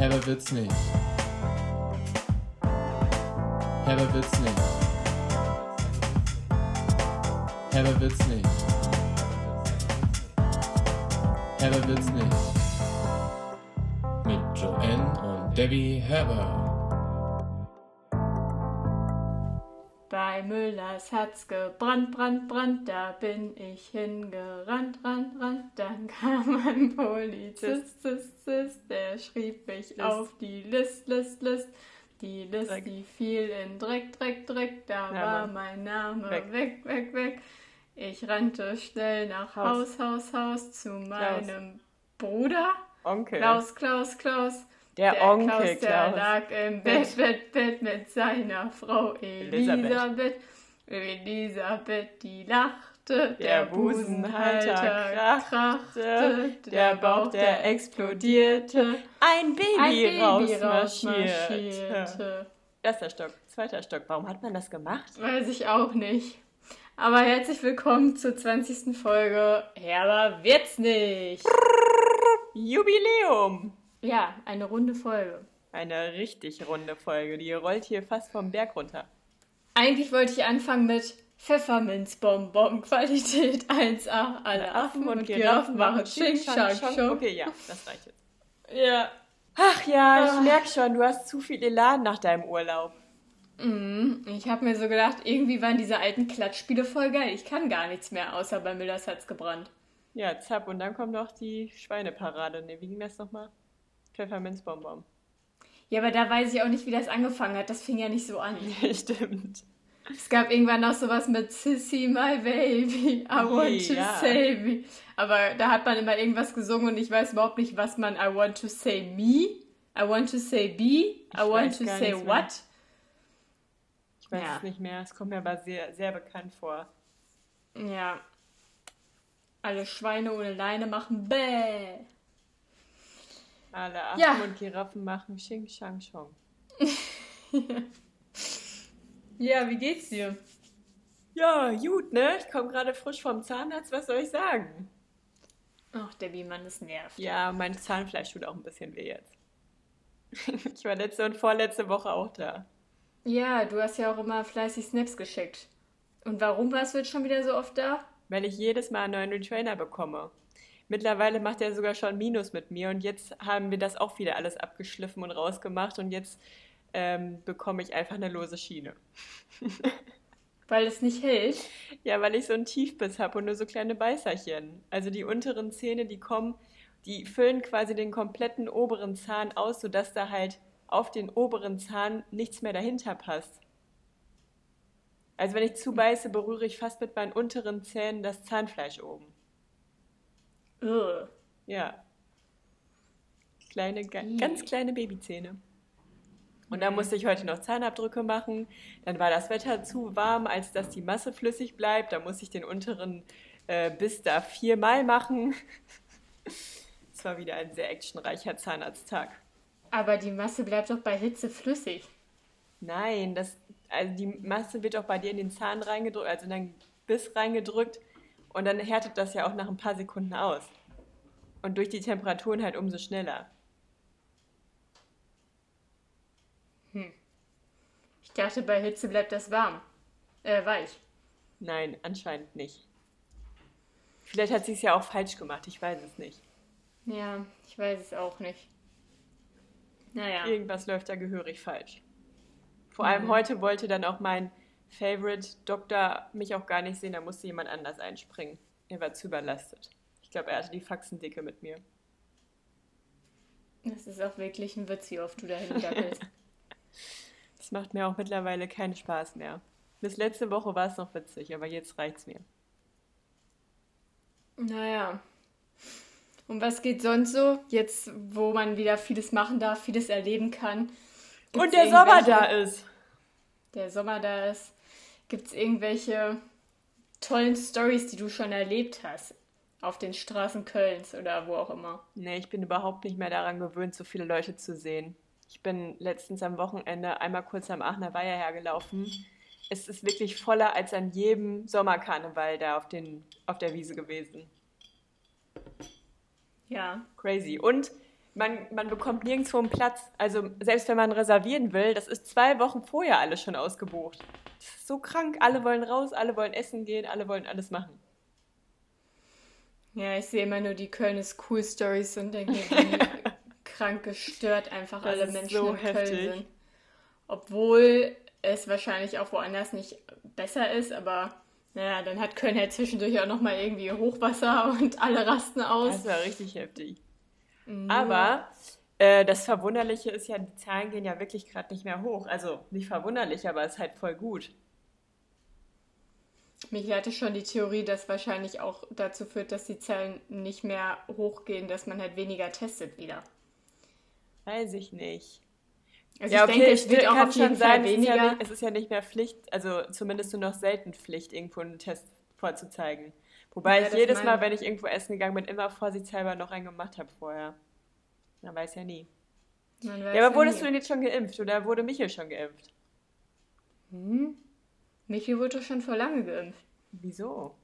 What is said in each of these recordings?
Herber wird's nicht. Herber wird's nicht. Herber wird's nicht. Herber wird's nicht. Mit Joanne und Debbie Herber. Müllers hat's gebrannt, brannt, brannt, da bin ich hingerannt, rannt, rannt. Dann kam ein Polizist, zist, zist, der schrieb mich List. auf die List, List, List. Die List, Dreck. die fiel in Dreck, Dreck, Dreck, da Ja, war mein Name Weg. weg, weg, weg. Ich rannte schnell nach Haus. Haus, Haus, Haus zu meinem Bruder. Onkel. Klaus, Klaus, Klaus. Der Onkel Klaus, der Klaus. lag im Bett, Bett, Bett mit seiner Frau Elisabeth. Elisabeth. Elisabeth, die lachte, Der der, Busenhalter Busenhalter krachte, der Bauch, der explodierte, Ein Baby, ein Baby rausmarschierte. rausmarschierte. Erster Stock, zweiter Stock. Warum hat man das gemacht? Weiß ich auch nicht. Aber herzlich willkommen zur 20. Folge. Herber wird's nicht. Jubiläum! Ja, eine runde Folge. Eine richtig runde Folge. Die rollt hier fast vom Berg runter. Eigentlich wollte ich anfangen mit Pfefferminzbonbon, Qualität 1A. Alle Affen und Giraffen machen Ching, Chang, Chong. Okay, ja, das reicht jetzt. Ja. Ach ja, ich Ah. merke schon, du hast zu viel Elan nach deinem Urlaub. Mhm. Ich habe mir so gedacht, irgendwie waren diese alten Klatschspiele voll geil. Ich kann gar nichts mehr, außer bei Müllers hat's gebrannt. Ja, zapp, und dann kommt noch die Schweineparade. Ne, wie ging das nochmal? Pfefferminzbonbon. Ja, aber da weiß ich auch nicht, wie das angefangen hat. Das fing ja nicht so an. Stimmt. Es gab irgendwann noch sowas mit Sissy, my baby, I want to Ja. say me. Aber da hat man immer irgendwas gesungen und ich weiß überhaupt nicht, was man I want to say me, I want to say be, I want weiß to say mehr. what. Ich weiß Ja. es nicht mehr. Es kommt mir aber sehr, sehr bekannt vor. Ja. Alle Schweine ohne Leine machen bäh. Alle Affen Ja. und Giraffen machen Xing Shang Chong. Ja, wie geht's dir? Ja, gut, ne? Ich komme gerade frisch vom Zahnarzt. Was soll ich sagen? Ach, Debbie, Mann, das nervt. Ja, mein Zahnfleisch tut auch ein bisschen weh jetzt. ich war letzte und vorletzte Woche auch da. Ja, du hast ja auch immer fleißig Snaps geschickt. Und warum warst du jetzt schon wieder so oft da? Weil ich jedes Mal einen neuen Retrainer bekomme. Mittlerweile macht er sogar schon Minus mit mir und jetzt haben wir das auch wieder alles abgeschliffen und rausgemacht und jetzt ähm, bekomme ich einfach eine lose Schiene. Weil es nicht hält. Ja, weil ich so einen Tiefbiss habe und nur so kleine Beißerchen. Also die unteren Zähne, die kommen, die füllen quasi den kompletten oberen Zahn aus, sodass da halt auf den oberen Zahn nichts mehr dahinter passt. Also wenn ich zubeiße, berühre ich fast mit meinen unteren Zähnen das Zahnfleisch oben. Ugh. Ja. Kleine, ganz kleine Babyzähne. Und dann musste ich heute noch Zahnabdrücke machen. Dann war das Wetter zu warm, als dass die Masse flüssig bleibt. Da musste ich den unteren äh, Biss da viermal machen. Es war wieder ein sehr actionreicher Zahnarzttag. Aber die Masse bleibt doch bei Hitze flüssig. Nein, das, also die Masse wird auch bei dir in den Zahn reingedrückt, also in deinen Biss reingedrückt. Und dann härtet das ja auch nach ein paar Sekunden aus. Und durch die Temperaturen halt umso schneller. Ich dachte, bei Hitze bleibt das warm. Äh, weich. Nein, anscheinend nicht. Vielleicht hat sie es ja auch falsch gemacht, ich weiß es nicht. Ja, ich weiß es auch nicht. Naja. Irgendwas läuft da gehörig falsch. Vor allem heute wollte dann auch mein Favorite Doktor mich auch gar nicht sehen, da musste jemand anders einspringen. Er war zu überlastet. Ich glaube, er hatte die Faxendicke mit mir. Das ist auch wirklich ein Witz, wie oft du dahin dackelst. Das macht mir auch mittlerweile keinen Spaß mehr. Bis letzte Woche war es noch witzig, aber jetzt reicht's mir. naja. Und was geht sonst so? Jetzt, wo man wieder vieles machen darf, vieles erleben kann. Und der Sommer da ist. Der Sommer da ist. Gibt es irgendwelche tollen Stories, die du schon erlebt hast? Auf den Straßen Kölns oder wo auch immer. Nee, ich bin überhaupt nicht mehr daran gewöhnt, so viele Leute zu sehen. Ich bin letztens am Wochenende einmal kurz am Aachener Weiher hergelaufen. Es ist wirklich voller als an jedem Sommerkarneval da auf, den, auf der Wiese gewesen. Ja. Crazy. Und man, man bekommt nirgendwo einen Platz. Also selbst wenn man reservieren will, das ist zwei Wochen vorher alles schon ausgebucht. Das ist so krank. Alle wollen raus, alle wollen essen gehen, alle wollen alles machen. Ja, ich sehe immer nur die Köln ist cool Stories und denke, wie krank gestört einfach Das alle Menschen so in Köln heftig. sind. Obwohl es wahrscheinlich auch woanders nicht besser ist, aber naja, dann hat Köln halt zwischendurch auch nochmal irgendwie Hochwasser und alle rasten aus. Das war richtig heftig. Nur- Aber äh, das Verwunderliche ist ja, die Zahlen gehen ja wirklich gerade nicht mehr hoch. Also nicht verwunderlich, aber es ist halt voll gut. Mich hatte schon die Theorie, dass wahrscheinlich auch dazu führt, dass die Zahlen nicht mehr hochgehen, dass man halt weniger testet wieder. Weiß ich nicht. Also ja, ich okay, denke, es wird auch auf jeden Fall es ist, ja weniger. nicht, es ist ja nicht mehr Pflicht, also zumindest nur noch selten Pflicht, irgendwo einen Test vorzuzeigen. Wobei Ja, ich jedes Mal, wenn ich irgendwo essen gegangen bin, immer vorsichtshalber noch einen gemacht habe vorher. Man weiß ja nie. Weiß Ja, aber wurdest nie. du denn jetzt schon geimpft oder wurde Michael schon geimpft? Hm? Michi wurde doch schon vor lange geimpft. Wieso?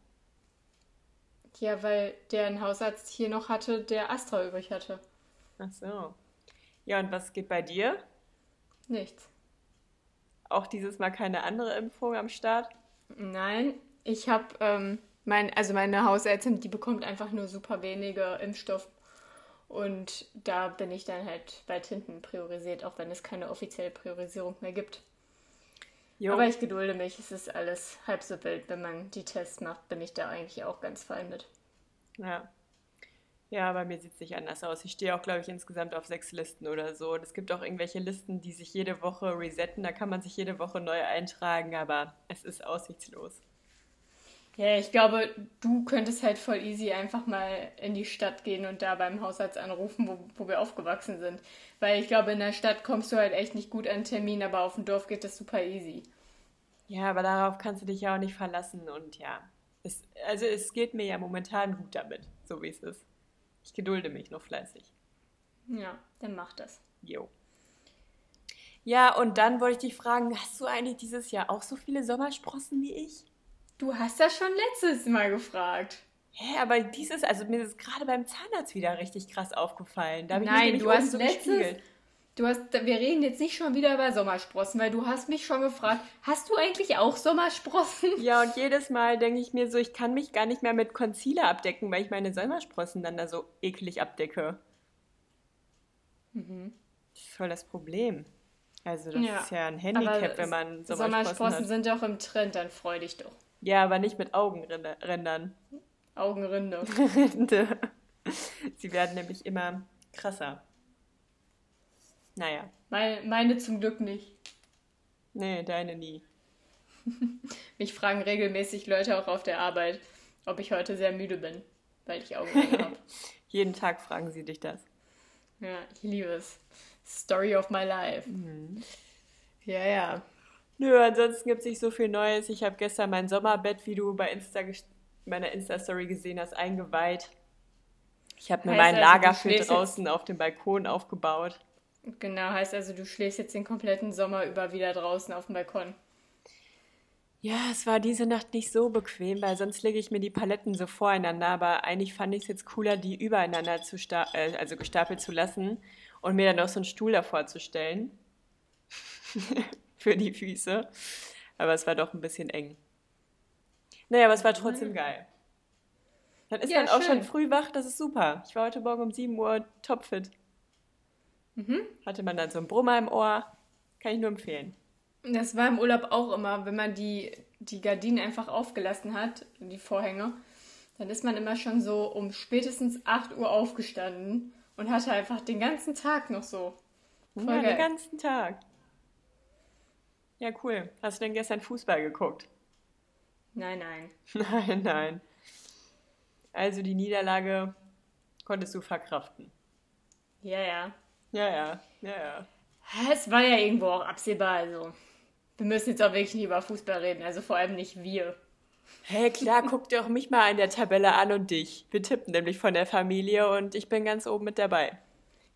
Ja, weil der einen Hausarzt hier noch hatte, der Astra übrig hatte. Ach so. Ja, und was geht bei dir? Nichts. Auch dieses Mal keine andere Impfung am Start? Nein, ich habe, ähm, mein, also meine Hausärztin, die bekommt einfach nur super wenige Impfstoff. Und da bin ich dann halt weit hinten priorisiert, auch wenn es keine offizielle Priorisierung mehr gibt. Jo. Aber ich gedulde mich, es ist alles halb so wild. Wenn man die Tests macht, bin ich da eigentlich auch ganz fein mit. Ja. Ja, bei mir sieht es nicht anders aus. Ich stehe auch, glaube ich, insgesamt auf sechs Listen oder so. Und es gibt auch irgendwelche Listen, die sich jede Woche resetten. Da kann man sich jede Woche neu eintragen, aber es ist aussichtslos. Ja, ich glaube, du könntest halt voll easy einfach mal in die Stadt gehen und da beim Hausarzt anrufen, wo, wo wir aufgewachsen sind. Weil ich glaube, in der Stadt kommst du halt echt nicht gut an Termin, aber auf dem Dorf geht das super easy. Ja, aber darauf kannst du dich ja auch nicht verlassen. Und ja, es, also es geht mir ja momentan gut damit, so wie es ist. Ich gedulde mich noch fleißig. Ja, dann mach das. Jo. Ja, und dann wollte ich dich fragen, hast du eigentlich dieses Jahr auch so viele Sommersprossen wie ich? Du hast das schon letztes Mal gefragt. Hä, aber dieses, also mir ist gerade beim Zahnarzt wieder richtig krass aufgefallen. Da Nein, du hast so letztes. Du hast, wir reden jetzt nicht schon wieder über Sommersprossen, weil du hast mich schon gefragt, hast du eigentlich auch Sommersprossen? Ja, und jedes Mal denke ich mir so, ich kann mich gar nicht mehr mit Concealer abdecken, weil ich meine Sommersprossen dann da so eklig abdecke. Mhm. Das ist voll das Problem. Also das Ja, ist ja ein Handicap, wenn man Sommersprossen, Sommersprossen hat. sind doch im Trend, dann freu dich doch. Ja, aber nicht mit Augenrändern. Augenrinde. Sie werden nämlich immer krasser. Naja, Meine, meine zum Glück nicht. nee, deine nie. Mich fragen regelmäßig Leute auch auf der Arbeit, ob ich heute sehr müde bin, weil ich Augenringe habe. Jeden Tag fragen sie dich das. Ja, ich liebe es. Story of my life. Ja, ja. Nö, ansonsten gibt es nicht so viel Neues. Ich habe gestern mein Sommerbett, wie du bei Insta meiner Insta-Story gesehen hast, eingeweiht. Ich habe mir Heißt mein also, Lager für draußen auf dem Balkon aufgebaut. Genau, heißt also, du schläfst jetzt den kompletten Sommer über wieder draußen auf dem Balkon. Ja, es war diese Nacht nicht so bequem, weil sonst lege ich mir die Paletten so voreinander. Aber eigentlich fand ich es jetzt cooler, die übereinander zu äh, also gestapelt zu lassen und mir dann noch so einen Stuhl davor zu stellen. Für die Füße. Aber es war doch ein bisschen eng. Naja, aber es war trotzdem geil. Dann ist Ja, man auch schon schön. früh wach, das ist super. Ich war heute Morgen um 7 Uhr topfit. Mhm. Hatte man dann so einen Brummer im Ohr. Kann ich nur empfehlen. Das war im Urlaub auch immer, wenn man die, die Gardinen einfach aufgelassen hat, die Vorhänge, dann ist man immer schon so um spätestens 8 Uhr aufgestanden und hatte einfach den ganzen Tag noch so. Voll ja, geil. den ganzen Tag. Ja, cool. Hast du denn gestern Fußball geguckt? Nein, nein. Nein, nein. Also die Niederlage konntest du verkraften. Ja, ja. Ja, ja, ja, ja. Es war ja irgendwo auch absehbar, also. Wir müssen jetzt auch wirklich nicht über Fußball reden, also vor allem nicht wir. Hey, klar, guck dir auch mich mal in der Tabelle an und dich. Wir tippen nämlich von der Familie und ich bin ganz oben mit dabei.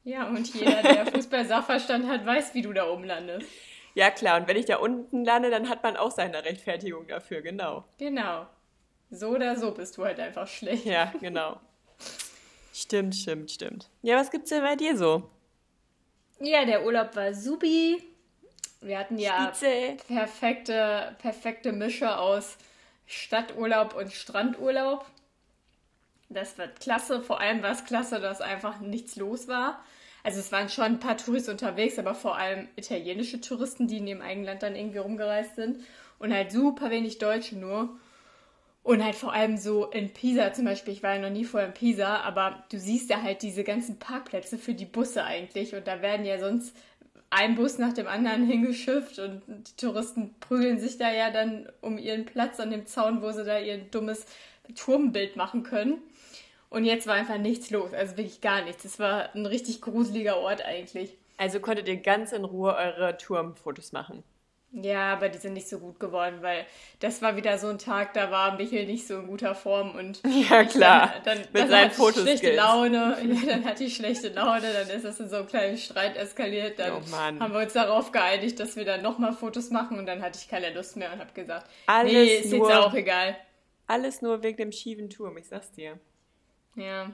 Ja, und jeder, der Fußball-Sachverstand hat, weiß, wie du da oben landest. Ja, klar, und wenn ich da unten lande, dann hat man auch seine Rechtfertigung dafür, genau. Genau. So oder so bist du halt einfach schlecht. Ja, genau. Stimmt, stimmt, stimmt. Ja, was gibt's denn bei dir so? Ja, der Urlaub war subi. Wir hatten ja Spitze. perfekte, perfekte Mische aus Stadturlaub und Strandurlaub. Das wird klasse. Vor allem war es klasse, dass einfach nichts los war. Also es waren schon ein paar Touristen unterwegs, aber vor allem italienische Touristen, die in dem eigenen Land dann irgendwie rumgereist sind. Und halt super wenig Deutsche nur. Und halt vor allem so in Pisa zum Beispiel, ich war ja noch nie vorher in Pisa, aber du siehst ja halt diese ganzen Parkplätze für die Busse eigentlich. Und da werden ja sonst ein Bus nach dem anderen hingeschifft und die Touristen prügeln sich da ja dann um ihren Platz an dem Zaun, wo sie da ihr dummes Turmbild machen können. Und jetzt war einfach nichts los, also wirklich gar nichts. Es war ein richtig gruseliger Ort eigentlich. Also konntet ihr ganz in Ruhe eure Turmfotos machen. Ja, aber die sind nicht so gut geworden, weil das war wieder so ein Tag, da war Michel nicht so in guter Form und Ja, klar. dann, dann, Mit dann seinen ich schlechte. Laune, ja, dann hatte ich schlechte Laune, dann ist das in so einem kleinen Streit eskaliert, dann Oh Mann. haben wir uns darauf geeinigt, dass wir dann nochmal Fotos machen und dann hatte ich keine Lust mehr und habe gesagt, Alles nee, ist nur- jetzt auch egal. Alles nur wegen dem schiefen Turm, ich sag's dir. Ja.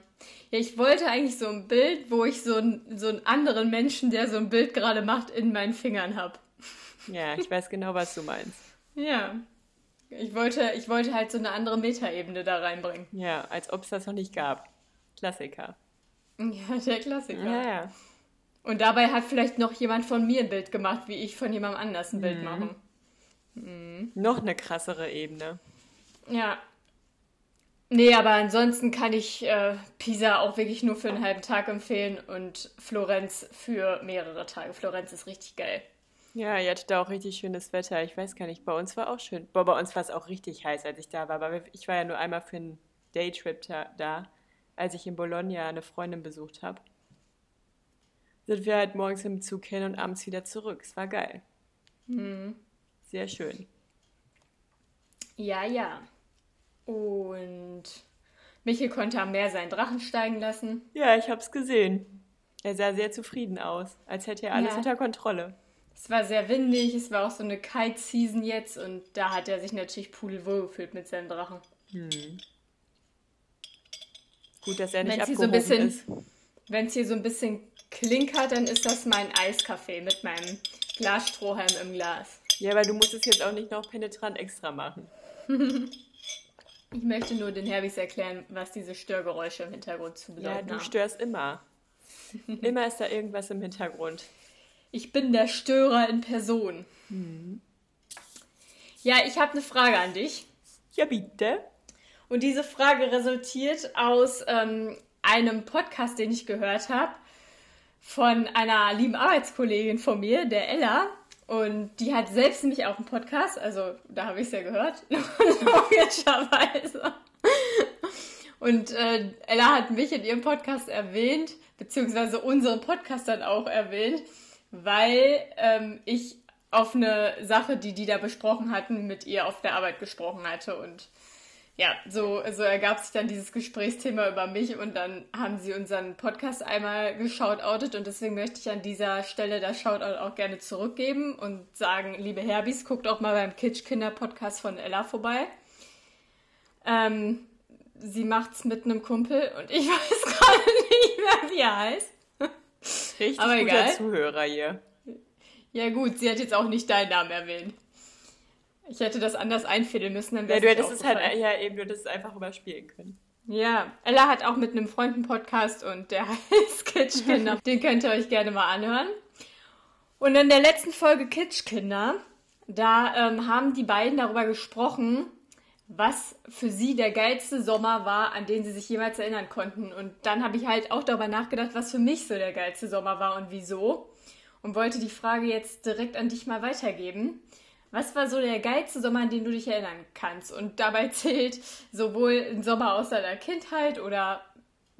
ja, ich wollte eigentlich so ein Bild, wo ich so, ein, so einen anderen Menschen, der so ein Bild gerade macht, in meinen Fingern habe. Ja, ich weiß genau, was du meinst. Ja. Ich wollte, ich wollte halt so eine andere Metaebene da reinbringen. Ja, als ob es das noch nicht gab. Klassiker. Ja, der Klassiker. Ja, ja. Und dabei hat vielleicht noch jemand von mir ein Bild gemacht, wie ich von jemandem anders ein Mhm. Bild mache. Noch eine krassere Ebene. Ja. Nee, aber ansonsten kann ich äh, Pisa auch wirklich nur für einen halben Tag empfehlen und Florenz für mehrere Tage. Florenz ist richtig geil. Ja, ihr hattet da auch richtig schönes Wetter. Ich weiß gar nicht, bei uns war auch schön. Boah, bei uns war es auch richtig heiß, als ich da war. Aber ich war ja nur einmal für einen Daytrip da, da als ich in Bologna eine Freundin besucht habe. Sind wir halt morgens im Zug hin und abends wieder zurück. Es war geil. Sehr schön. Ja, ja. Und Michel konnte am Meer seinen Drachen steigen lassen. Ja, ich hab's gesehen. Er sah sehr zufrieden aus, als hätte er alles Ja. unter Kontrolle. Es war sehr windig, es war auch so eine Kite-Season jetzt und da hat er sich natürlich pudelwohl gefühlt mit seinem Drachen. Gut, dass er nicht Wenn's hier so ein abgehoben bisschen- ist. Wenn es hier so ein bisschen klinkert, dann ist das mein Eiskaffee mit meinem Glasstrohhalm im Glas. Ja, aber du musst es jetzt auch nicht noch penetrant extra machen. Ich möchte nur den Herbis erklären, was diese Störgeräusche im Hintergrund zu Ja, bedeuten du haben. störst immer. immer ist da irgendwas im Hintergrund. Ich bin der Störer in Person. Ja, ich habe eine Frage an dich. Ja, bitte. Und diese Frage resultiert aus ähm, einem Podcast, den ich gehört habe, von einer lieben Arbeitskollegin von mir, der Ella. Und die hat selbst nämlich auch einen Podcast, also da habe ich es ja gehört, logischerweise. Und äh, Ella hat mich in ihrem Podcast erwähnt, beziehungsweise unseren Podcast dann auch erwähnt, weil ähm, ich auf eine Sache, die die da besprochen hatten, mit ihr auf der Arbeit gesprochen hatte. Und ja, so, so ergab sich dann dieses Gesprächsthema über mich und dann haben sie unseren Podcast einmal geschautoutet und deswegen möchte ich an dieser Stelle das Shoutout auch gerne zurückgeben und sagen, liebe Herbis, guckt auch mal beim Kitschkinder-Podcast von Ella vorbei. Ähm, sie macht's mit einem Kumpel und ich weiß gerade nicht mehr, wie er heißt. Richtig Aber guter egal. Zuhörer hier. Ja gut, sie hat jetzt auch nicht deinen Namen erwähnt. Ich hätte das anders einfädeln müssen, dann Ja, wäre du hättest es halt, ja, eben, du hättest es einfach überspielen können. Ja, Ella hat auch mit einem Freund einen Podcast und der heißt Kitschkinder. Den könnt ihr euch gerne mal anhören. Und in der letzten Folge Kitschkinder, da ähm, haben die beiden darüber gesprochen, was für sie der geilste Sommer war, an den sie sich jemals erinnern konnten. Und dann habe ich halt auch darüber nachgedacht, was für mich so der geilste Sommer war und wieso. Und wollte die Frage jetzt direkt an dich mal weitergeben. Was war so der geilste Sommer, an den du dich erinnern kannst? Und dabei zählt sowohl ein Sommer aus deiner Kindheit oder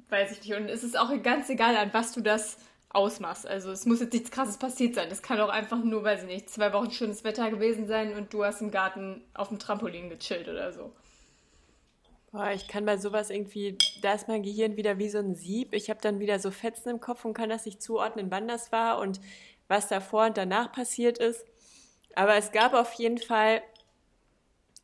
weiß ich nicht. Und es ist auch ganz egal, an was du das ausmachst. Also es muss jetzt nichts krasses passiert sein. Es kann auch einfach nur, weiß ich nicht, zwei Wochen schönes Wetter gewesen sein und du hast im Garten auf dem Trampolin gechillt oder so. Boah, ich kann bei sowas irgendwie, da ist mein Gehirn wieder wie so ein Sieb. Ich habe dann wieder so Fetzen im Kopf und kann das nicht zuordnen, wann das war und was davor und danach passiert ist. Aber es gab auf jeden Fall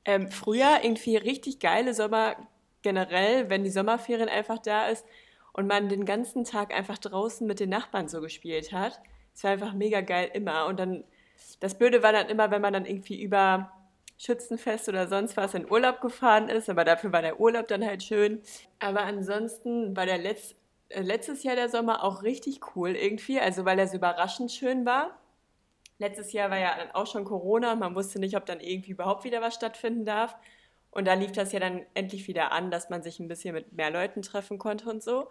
ähm, früher irgendwie richtig geile Sommer generell, wenn die Sommerferien einfach da ist. und man den ganzen Tag einfach draußen mit den Nachbarn so gespielt hat. Es war einfach mega geil immer. Und dann, das Blöde war dann immer, wenn man dann irgendwie über Schützenfest oder sonst was in Urlaub gefahren ist, aber dafür war der Urlaub dann halt schön. Aber ansonsten war der Letz äh, letztes Jahr der Sommer auch richtig cool irgendwie, also weil er so überraschend schön war. Letztes Jahr war ja auch schon Corona und man wusste nicht, ob dann irgendwie überhaupt wieder was stattfinden darf. Und da lief das ja dann endlich wieder an, dass man sich ein bisschen mit mehr Leuten treffen konnte und so.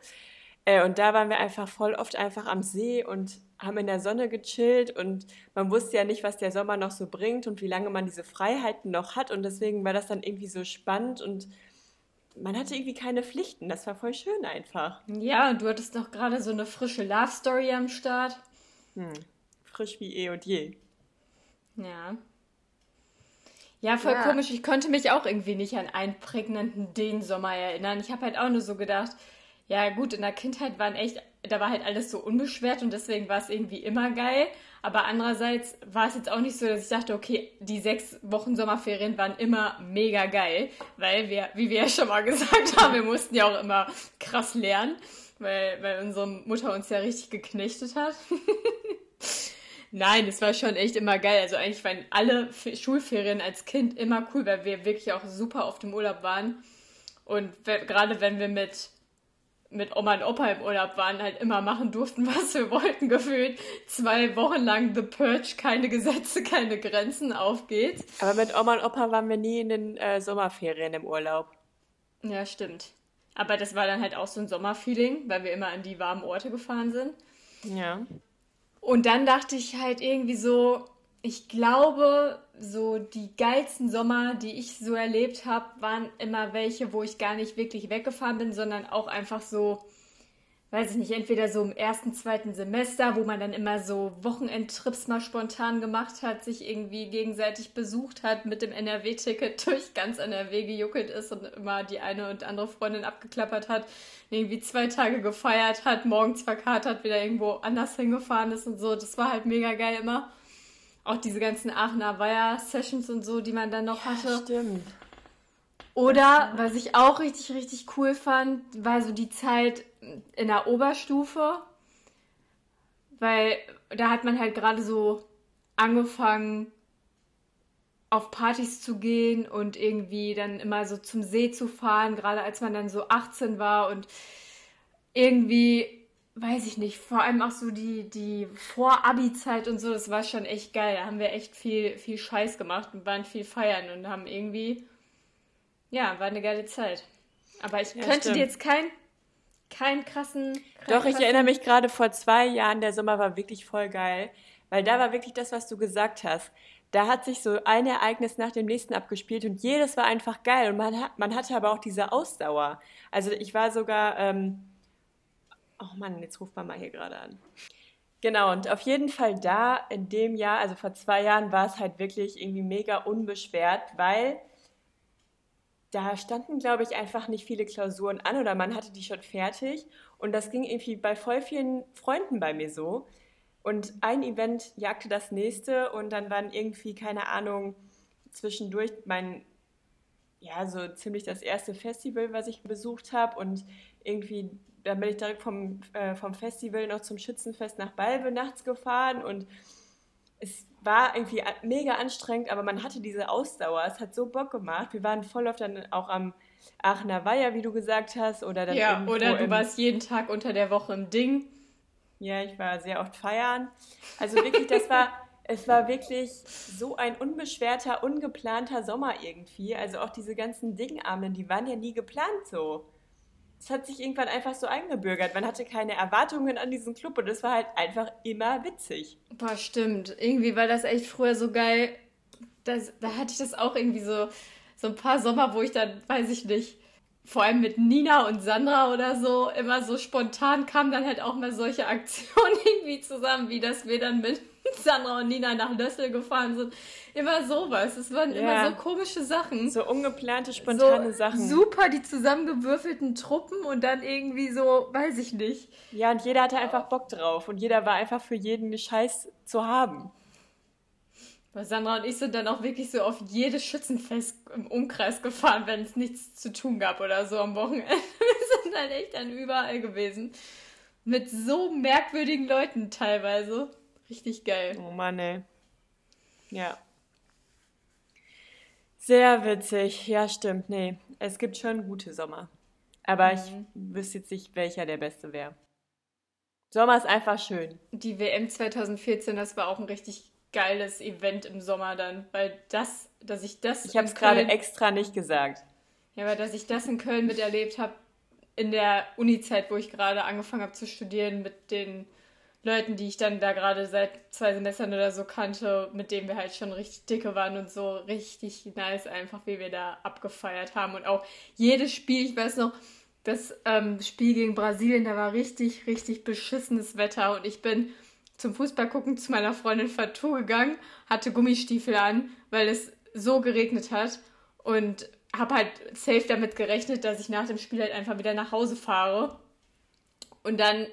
Äh, und da waren wir einfach voll oft einfach am See und haben in der Sonne gechillt und man wusste ja nicht, was der Sommer noch so bringt und wie lange man diese Freiheiten noch hat. Und deswegen war das dann irgendwie so spannend und man hatte irgendwie keine Pflichten. Das war voll schön einfach. Ja, und du hattest doch gerade so eine frische Love Story am Start. Hm. Frisch wie eh und je. Ja. Ja, voll ja. komisch. Ich konnte mich auch irgendwie nicht an einen prägnanten Den-Sommer erinnern. Ich habe halt auch nur so gedacht, ja gut, in der Kindheit waren echt, da war halt alles so unbeschwert und deswegen war es irgendwie immer geil. Aber andererseits war es jetzt auch nicht so, dass ich dachte, okay, die sechs Wochen Sommerferien waren immer mega geil, weil wir, wie wir ja schon mal gesagt haben, wir mussten ja auch immer krass lernen, weil, weil unsere Mutter uns ja richtig geknechtet hat. Nein, es war schon echt immer geil. Also eigentlich waren alle Schulferien als Kind immer cool, weil wir wirklich auch super auf dem Urlaub waren. Und gerade wenn wir mit, mit Oma und Opa im Urlaub waren, halt immer machen durften, was wir wollten, gefühlt. Zwei Wochen lang The Purge, keine Gesetze, keine Grenzen, auf geht's. Aber mit Oma und Opa waren wir nie in den äh, Sommerferien im Urlaub. Ja, stimmt. Aber das war dann halt auch so ein Sommerfeeling, weil wir immer an die warmen Orte gefahren sind. Ja. Und dann dachte ich halt irgendwie so, ich glaube, so die geilsten Sommer, die ich so erlebt habe, waren immer welche, wo ich gar nicht wirklich weggefahren bin, sondern auch einfach so weiß ich nicht, entweder so im ersten, zweiten Semester, wo man dann immer so Wochenendtrips mal spontan gemacht hat, sich irgendwie gegenseitig besucht hat, mit dem NRW-Ticket durch ganz NRW gejuckelt ist und immer die eine und andere Freundin abgeklappert hat, irgendwie zwei Tage gefeiert hat, morgens verkatert, wieder irgendwo anders hingefahren ist und so. Das war halt mega geil immer. Auch diese ganzen Aachener Weiher-Sessions und so, die man dann noch ja, hatte. Stimmt. Oder, was ich auch richtig, richtig cool fand, war so die Zeit in der Oberstufe, weil da hat man halt gerade so angefangen, auf Partys zu gehen und irgendwie dann immer so zum See zu fahren, gerade als man dann so 18 war und irgendwie, weiß ich nicht, vor allem auch so die, die Vor-Abi-Zeit und so, das war schon echt geil. Da haben wir echt viel, viel Scheiß gemacht und waren viel feiern und haben irgendwie ja, war eine geile Zeit. Aber ich ja, könnte stimmt. dir jetzt kein, keinen krassen. Kein Doch, ich erinnere mich gerade vor zwei Jahren, der Sommer war wirklich voll geil, weil da war wirklich das, was du gesagt hast. Da hat sich so ein Ereignis nach dem nächsten abgespielt und jedes war einfach geil und man, hat, man hatte aber auch diese Ausdauer. Also ich war sogar, ähm, oh Mann, jetzt ruft man mal hier gerade an. Genau, und auf jeden Fall da in dem Jahr, also vor zwei Jahren, war es halt wirklich irgendwie mega unbeschwert, weil da standen, glaube ich, einfach nicht viele Klausuren an oder man hatte die schon fertig. Und das ging irgendwie bei voll vielen Freunden bei mir so. Und ein Event jagte das nächste und dann waren irgendwie, keine Ahnung, zwischendurch mein, ja, so ziemlich das erste Festival, was ich besucht habe. Und irgendwie, dann bin ich direkt vom, äh, vom Festival noch zum Schützenfest nach Balve nachts gefahren und es war irgendwie mega anstrengend, aber man hatte diese Ausdauer. Es hat so Bock gemacht. Wir waren voll oft dann auch am Aachener Weiher, wie du gesagt hast. Oder dann ja, oder du warst jeden Tag unter der Woche im Ding. Ja, ich war sehr oft feiern. Also wirklich, das war, es war wirklich so ein unbeschwerter, ungeplanter Sommer irgendwie. Also auch diese ganzen Dingabenden, die waren ja nie geplant so es hat sich irgendwann einfach so eingebürgert. Man hatte keine Erwartungen an diesen Club und es war halt einfach immer witzig. Boah, stimmt. Irgendwie war das echt früher so geil. Das, da hatte ich das auch irgendwie so, so ein paar Sommer, wo ich dann, weiß ich nicht, vor allem mit Nina und Sandra oder so, immer so spontan kamen dann halt auch mal solche Aktionen irgendwie zusammen, wie dass wir dann mit Sandra und Nina nach Lössel gefahren sind. Immer sowas. Es waren ja. immer so komische Sachen. So ungeplante, spontane so Sachen. Super, die zusammengewürfelten Truppen und dann irgendwie so, weiß ich nicht. Ja, und jeder hatte einfach Bock drauf und jeder war einfach für jeden Scheiß zu haben. Weil Sandra und ich sind dann auch wirklich so auf jedes Schützenfest im Umkreis gefahren, wenn es nichts zu tun gab oder so am Wochenende. Wir sind sind halt echt dann überall gewesen. Mit so merkwürdigen Leuten teilweise. Richtig geil. Oh Mann, ey. Ja. Sehr witzig. Ja, stimmt. Nee, es gibt schon gute Sommer. Aber ich wüsste jetzt nicht, welcher der beste wäre. Sommer ist einfach schön. Die WM 2014, das war auch ein richtig geiles Event im Sommer dann, weil das, dass ich das. Ich habe es gerade extra nicht gesagt. Ja, weil dass ich das in Köln miterlebt habe, in der Uni-Zeit, wo ich gerade angefangen habe zu studieren, mit den Leuten, die ich dann da gerade seit zwei Semestern oder so kannte, mit denen wir halt schon richtig dicke waren und so richtig nice einfach, wie wir da abgefeiert haben. Und auch jedes Spiel, ich weiß noch, das ähm, Spiel gegen Brasilien, da war richtig, richtig beschissenes Wetter und ich bin zum Fußball gucken zu meiner Freundin Fatou gegangen, hatte Gummistiefel an, weil es so geregnet hat und habe halt safe damit gerechnet, dass ich nach dem Spiel halt einfach wieder nach Hause fahre. Und dann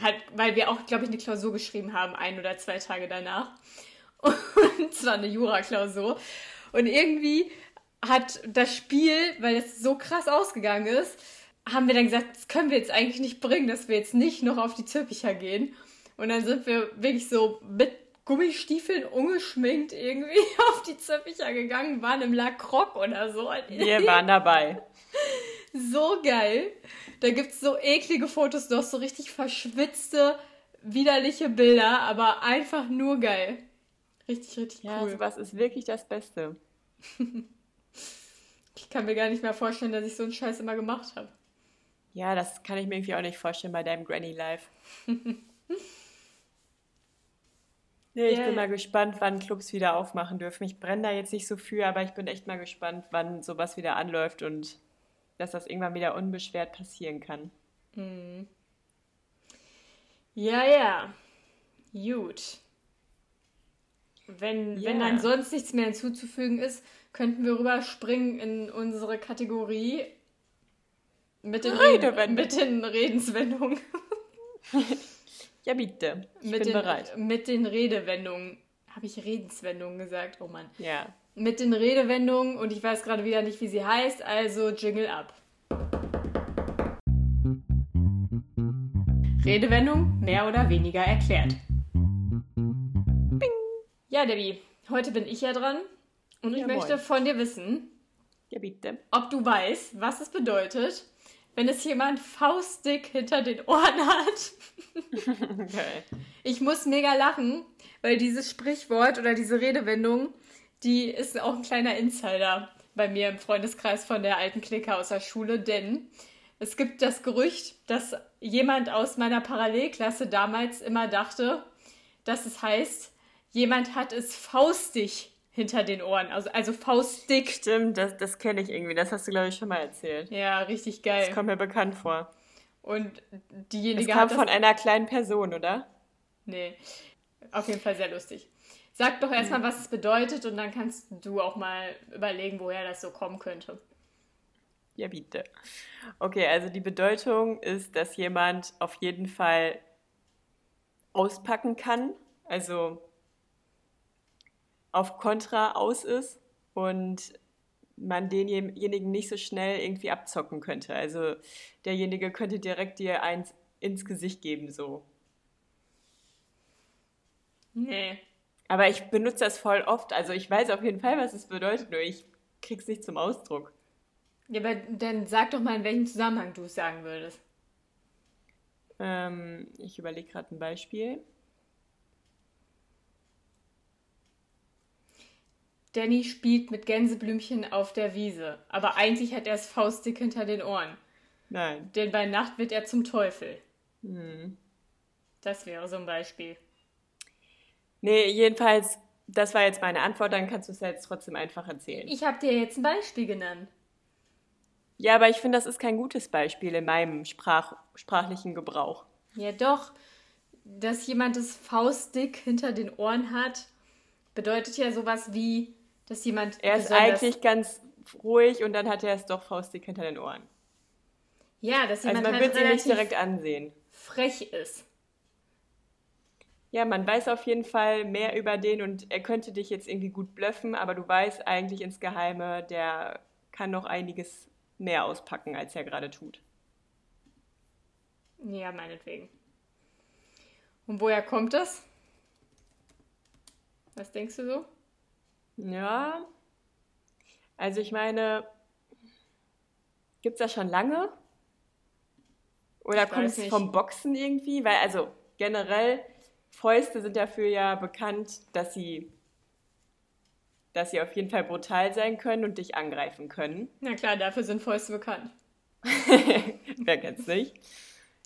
halt, weil wir auch, glaube ich, eine Klausur geschrieben haben, ein oder zwei Tage danach. Und zwar eine Jura-Klausur. Und irgendwie hat das Spiel, weil es so krass ausgegangen ist, haben wir dann gesagt, das können wir jetzt eigentlich nicht bringen, dass wir jetzt nicht noch auf die Zülpicher gehen. Und dann sind wir wirklich so mit Gummistiefeln ungeschminkt irgendwie auf die Zülpicher gegangen, waren im La Croc oder so. Wir waren dabei. So geil. Da gibt es so eklige Fotos noch, so richtig verschwitzte, widerliche Bilder, aber einfach nur geil. Richtig, richtig Ja, cool. sowas ist wirklich das Beste. Ich kann mir gar nicht mehr vorstellen, dass ich so einen Scheiß immer gemacht habe. Ja, das kann ich mir irgendwie auch nicht vorstellen bei deinem Granny Life. nee, ich Ja, bin ja. mal gespannt, wann Clubs wieder aufmachen dürfen. Ich brenne da jetzt nicht so für, aber ich bin echt mal gespannt, wann sowas wieder anläuft und dass das irgendwann wieder unbeschwert passieren kann. Ja, ja. Gut. Wenn, wenn Ja. dann sonst nichts mehr hinzuzufügen ist, könnten wir rüberspringen in unsere Kategorie mit den, Redewendungen. Mit den Redenswendungen. Ja, bitte. Ich mit bin den, bereit. Mit den Redewendungen. Habe ich Redenswendungen gesagt? Oh Mann. Ja. Mit den Redewendungen und ich weiß gerade wieder nicht, wie sie heißt, also Jingle ab. Redewendung mehr oder weniger erklärt. Bing. Ja, Debbie, heute bin ich ja dran und ich Ja, möchte von dir wissen, Ja, bitte. ob du weißt, was es bedeutet, wenn es jemand faustdick hinter den Ohren hat. Okay. Ich muss mega lachen, weil dieses Sprichwort oder diese Redewendung, die ist auch ein kleiner Insider bei mir im Freundeskreis von der alten Clique aus der Schule, denn es gibt das Gerücht, dass jemand aus meiner Parallelklasse damals immer dachte, dass es heißt, jemand hat es faustig hinter den Ohren, also, also faustdick. Stimmt, das, das kenne ich irgendwie. Das hast du, glaube ich, schon mal erzählt. Ja, richtig Das geil. kommt mir bekannt vor. Und Das diejenige kam hat das von einer kleinen Person, oder? Nee, auf jeden Fall sehr lustig. Sag doch erstmal, was es bedeutet und dann kannst du auch mal überlegen, woher das so kommen könnte. Ja, bitte. Okay, also die Bedeutung ist, dass jemand auf jeden Fall auspacken kann, also auf Kontra aus ist und man denjenigen nicht so schnell irgendwie abzocken könnte. Also derjenige könnte direkt dir eins ins Gesicht geben, so. Nee. Aber ich benutze das voll oft, also ich weiß auf jeden Fall, was es bedeutet, nur ich krieg's nicht zum Ausdruck. Ja, aber dann sag doch mal, in welchem Zusammenhang du es sagen würdest. Ähm, ich überlege gerade ein Beispiel. Danny spielt mit Gänseblümchen auf der Wiese, aber eigentlich hat er es faustdick hinter den Ohren. Nein. Denn bei Nacht wird er zum Teufel. Hm. Das wäre so ein Beispiel. Nee, jedenfalls, das war jetzt meine Antwort, dann kannst du es ja jetzt trotzdem einfach erzählen. Ich habe dir jetzt ein Beispiel genannt. Ja, aber ich finde, das ist kein gutes Beispiel in meinem Sprach, sprachlichen Gebrauch. Ja, doch. Dass jemand es faustdick hinter den Ohren hat, bedeutet ja sowas wie, dass jemand. Er ist eigentlich ganz ruhig und dann hat er es doch faustig hinter den Ohren. Ja, dass Also jemand man halt wird sie nicht direkt ansehen. frech ist. Ja, man weiß auf jeden Fall mehr über den und er könnte dich jetzt irgendwie gut blöffen, aber du weißt eigentlich ins Geheime, der kann noch einiges mehr auspacken, als er gerade tut. Ja, meinetwegen. Und woher kommt das? Was denkst du so? Ja. Also ich meine, gibt es das schon lange? Oder kommt es vom Boxen irgendwie? Weil also generell Fäuste sind dafür ja bekannt, dass sie, dass sie auf jeden Fall brutal sein können und dich angreifen können. Na klar, dafür sind Fäuste bekannt. Wer kennt's nicht?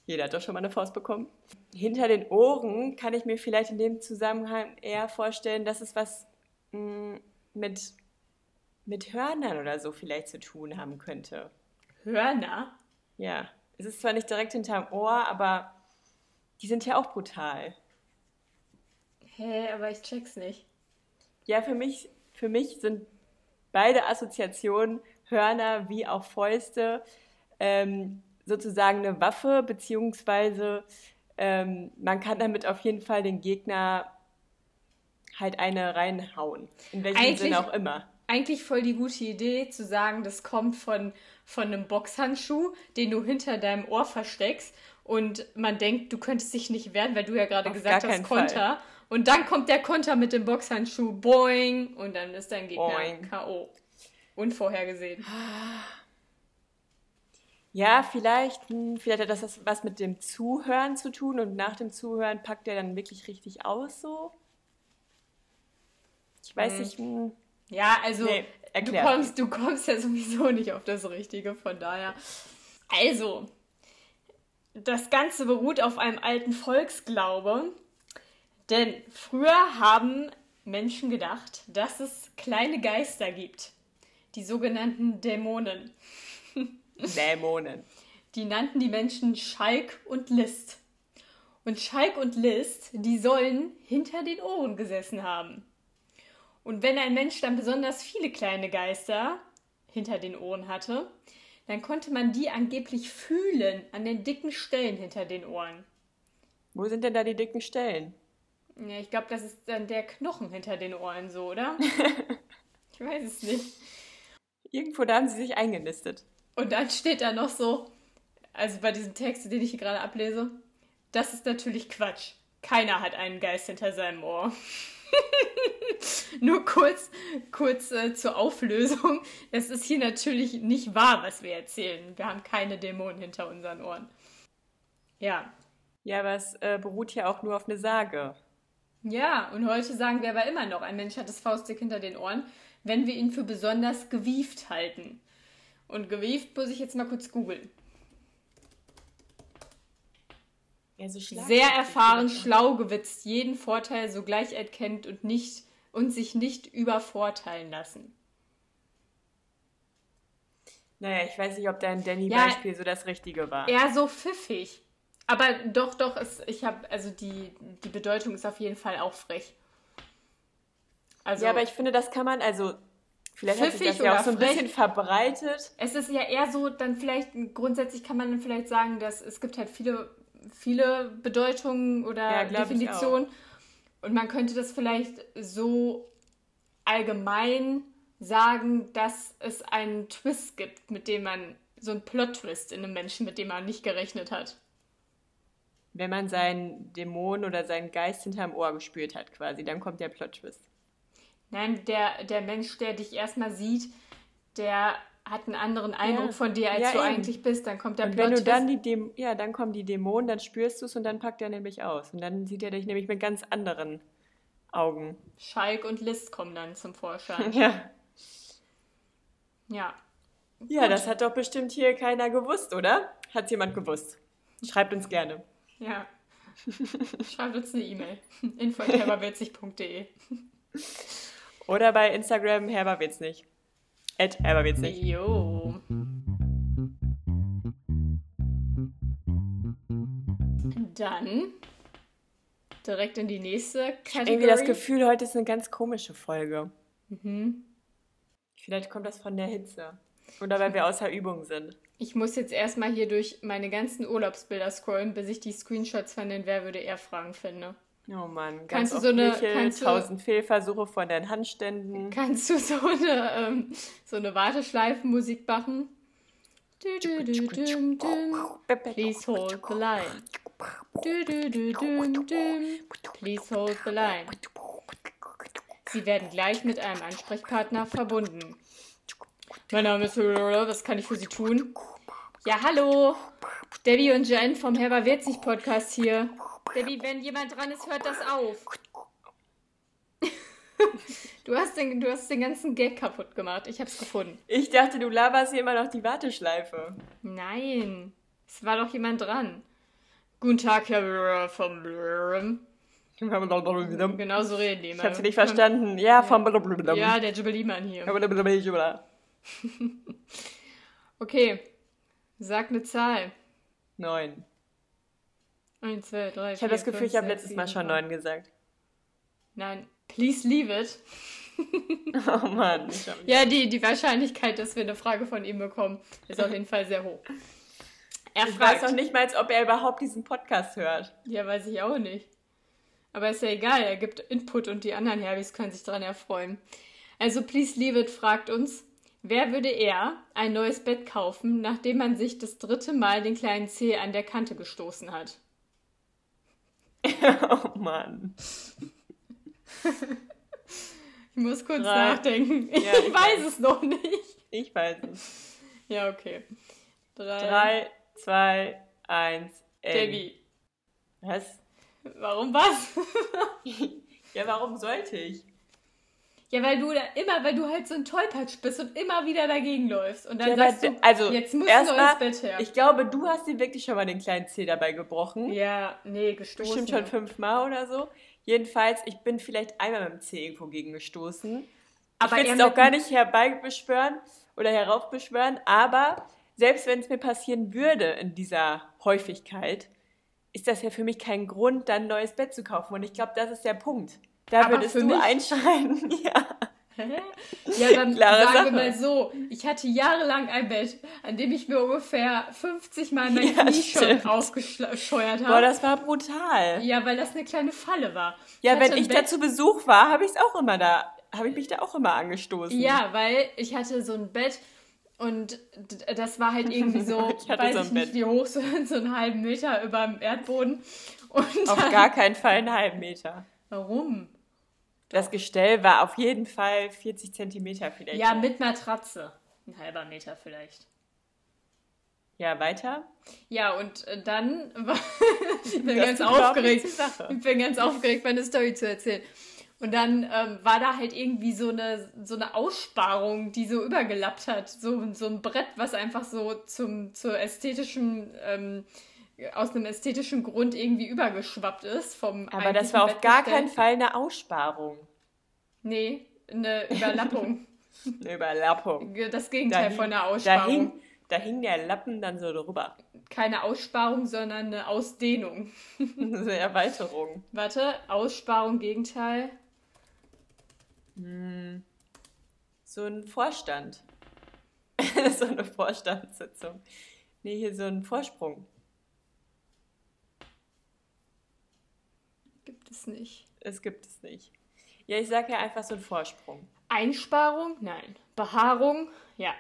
Jeder hat doch schon mal eine Faust bekommen. Hinter den Ohren kann ich mir vielleicht in dem Zusammenhang eher vorstellen, dass es was mh, mit, mit Hörnern oder so vielleicht zu tun haben könnte. Hörner? Ja, es ist zwar nicht direkt hinterm Ohr, aber die sind ja auch brutal. Hä, aber ich check's nicht. Ja, für mich, für mich sind beide Assoziationen, Hörner wie auch Fäuste, ähm, sozusagen eine Waffe, beziehungsweise ähm, man kann damit auf jeden Fall den Gegner halt eine reinhauen. In welchem Eigentlich- Sinne auch immer. Eigentlich voll die gute Idee zu sagen, das kommt von, von einem Boxhandschuh, den du hinter deinem Ohr versteckst und man denkt, du könntest dich nicht wehren, weil du ja gerade Auf gesagt hast, keinen Fall. Und dann kommt der Konter mit dem Boxhandschuh, boing, und dann ist dein Gegner. K.O. Unvorhergesehen. Ja, vielleicht, hm, vielleicht hat das was mit dem Zuhören zu tun und nach dem Zuhören packt er dann wirklich richtig aus so. Ich weiß Hm. nicht, hm, Ja, also Nee, du, kommst, du kommst ja sowieso nicht auf das Richtige, von daher. Also, das Ganze beruht auf einem alten Volksglaube, denn früher haben Menschen gedacht, dass es kleine Geister gibt, die sogenannten Dämonen. Dämonen. Die nannten die Menschen Schalk und List. Und Schalk und List, die sollen hinter den Ohren gesessen haben. Und wenn ein Mensch dann besonders viele kleine Geister hinter den Ohren hatte, dann konnte man die angeblich fühlen an den dicken Stellen hinter den Ohren. Wo sind denn da die dicken Stellen? Ja, ich glaube, das ist dann der Knochen hinter den Ohren so, oder? ich weiß es nicht. Irgendwo da haben sie sich eingenistet. Und dann steht da noch so, also bei diesem Text, den ich hier gerade ablese, das ist natürlich Quatsch. Keiner hat einen Geist hinter seinem Ohr. Nur kurz, kurz äh, zur Auflösung. Es ist hier natürlich nicht wahr, was wir erzählen. Wir haben keine Dämonen hinter unseren Ohren. Ja. Ja, aber es äh, beruht ja auch nur auf eine Sage. Ja, und heute sagen wir aber immer noch, ein Mensch hat das Faustdick hinter den Ohren, wenn wir ihn für besonders gewieft halten. Und gewieft muss ich jetzt mal kurz googeln. Ja, so Sehr erfahren, schlau gewitzt, jeden Vorteil sogleich erkennt und nicht und sich nicht übervorteilen lassen. Naja, ich weiß nicht, ob dein Ja. Danny-Beispiel so das Richtige war. Eher so pfiffig. Aber doch, doch, es, ich habe, also die, die Bedeutung ist auf jeden Fall auch frech. Also, ja, aber ich finde, das kann man, also, vielleicht hat sich das ja auch oder so ein frech. bisschen verbreitet. es ist ja eher so, dann vielleicht, grundsätzlich kann man dann vielleicht sagen, dass es gibt halt viele, viele Bedeutungen oder Ja, Definitionen. Und man könnte das vielleicht so allgemein sagen, dass es einen Twist gibt, mit dem man, so einen Plot-Twist in einem Menschen, mit dem man nicht gerechnet hat. Wenn man seinen Dämon oder seinen Geist hinterm Ohr gespürt hat, quasi, dann kommt der Plot-Twist. Nein, der, der Mensch, der dich erstmal sieht, der hat einen anderen Eindruck Ja. von dir, als Ja, du eben. eigentlich bist. Dann kommt der Und wenn du Plot-Twist. dann die ja, dann kommen die Dämonen, dann spürst du es und dann packt er nämlich aus. Und dann sieht er dich nämlich mit ganz anderen Augen. Schalk und List kommen dann zum Vorschein. Ja. ja. Ja, das hat doch bestimmt hier keiner gewusst, oder? Hat's jemand gewusst? Schreibt uns gerne. Ja. Schreibt uns eine E-Mail. info.herberwitzig.de Oder bei Instagram herberwird's nicht. Herberwird's nicht. Jo. Dann direkt in die nächste Kategorie. Irgendwie das Gefühl, heute ist eine ganz komische Folge. Mhm. Vielleicht kommt das von der Hitze. Oder weil wir außer Übung sind. Ich muss jetzt erstmal hier durch meine ganzen Urlaubsbilder scrollen, bis ich die Screenshots von den Wer würde er Fragen finde. Oh Mann, ganz Kannst du so eine- Michel, kannst du- tausend Fehlversuche von deinen Handständen. Kannst du so eine, ähm, so eine Warteschleifenmusik machen? Please hold the line. Please hold the line. Sie werden gleich mit einem Ansprechpartner verbunden. Mein Name ist was kann ich für Sie tun? Ja, hallo. Debbie und Jen vom Herber Wirzig Podcast hier. Debbie, wenn jemand dran ist, hört das auf. Du hast, den, du hast den ganzen Gag kaputt gemacht. Ich hab's gefunden. Ich dachte, du laberst hier immer noch die Warteschleife. Nein, es war doch jemand dran. Guten Tag, Herr vom. Genau so reden die immer. Ich hab's nicht verstanden. Ja, vom Ja, der Jubilee-Mann hier. Okay, sag eine Zahl. Neun. Eins, zwei, drei, Ich habe das Gefühl, ich habe letztes Mal schon neun gesagt. Nein, please leave it. Oh Mann. Ja, die, die Wahrscheinlichkeit, dass wir eine Frage von ihm bekommen, ist auf jeden Fall sehr hoch. Er Ich weiß fragt. noch nicht mal, ob er überhaupt diesen Podcast hört. Ja, weiß ich auch nicht. Aber ist ja egal, er gibt Input und die anderen Herbis können sich daran erfreuen. Also Please Leave It fragt uns, wer würde eher ein neues Bett kaufen, nachdem man sich das dritte Mal den kleinen Zeh an der Kante gestoßen hat? Oh Mann. Ich muss kurz Drei. nachdenken. Ja, ich ich weiß weiß. es noch nicht. Ich weiß es. Ja, okay. Drei. Drei, zwei, eins. Debbie. Was? Warum was? Ja, warum sollte ich? Ja, weil du da immer, weil du halt so ein Tollpatsch bist und immer wieder dagegen läufst. Und dann Ja, sagst du, also, jetzt muss ein neues Bett her. Ich glaube, du hast dir wirklich schon mal den kleinen Zeh dabei gebrochen. ja, nee, gestoßen. Bestimmt schon fünfmal oder so. Jedenfalls, ich bin vielleicht einmal mit dem Zeh irgendwo gegen gestoßen. Aber ich will es auch gar nicht herbeibeschwören oder heraufbeschwören, aber selbst wenn es mir passieren würde in dieser Häufigkeit, ist das ja für mich kein Grund, dann ein neues Bett zu kaufen. Und ich glaube, das ist der Punkt. Da Aber würdest für du mich- einschreiten. Ja. Ja, dann Klare sagen wir Sache. mal so, ich hatte jahrelang ein Bett, an dem ich mir ungefähr 50 Mal mein Ja, Knie schon stimmt. aufgescheuert Boah, habe. das war brutal. Ja, weil das eine kleine Falle war. Ja, hatte wenn ich da zu Besuch war, habe ich es auch immer da, habe ich mich da auch immer angestoßen. Ja, weil ich hatte so ein Bett und das war halt irgendwie so, Ich hatte weiß so ein ich nicht Bett. wie hoch, so, so einen halben Meter über dem Erdboden. Und Auf dann, gar keinen Fall einen halben Meter. Warum? Das Gestell war auf jeden Fall 40 Zentimeter vielleicht. Ja, mit Matratze. Ein halber Meter vielleicht. Ja, weiter. Ja, und äh, dann war ich bin Das ganz aufgeregt. Ich bin ganz aufgeregt, meine Story zu erzählen. Und dann ähm, war da halt irgendwie so eine, so eine Aussparung, die so übergelappt hat. So, so ein Brett, was einfach so zum, zur ästhetischen, ähm, aus einem ästhetischen Grund irgendwie übergeschwappt ist. Vom Aber das war auf gar keinen Fall eine Aussparung. Nee, eine Überlappung. Eine Überlappung. das Gegenteil hing- von einer Da Aussparung. hing, da hing der Lappen dann so drüber. Keine Aussparung, sondern eine Ausdehnung. Eine Erweiterung. Warte, Aussparung, Gegenteil. So ein Vorstand. so eine Vorstandssitzung. Nee, hier so ein Vorsprung. Gibt es nicht. Es gibt es nicht. Ja, ich sage ja einfach so ein Vorsprung. Einsparung? Nein. Behaarung? Ja.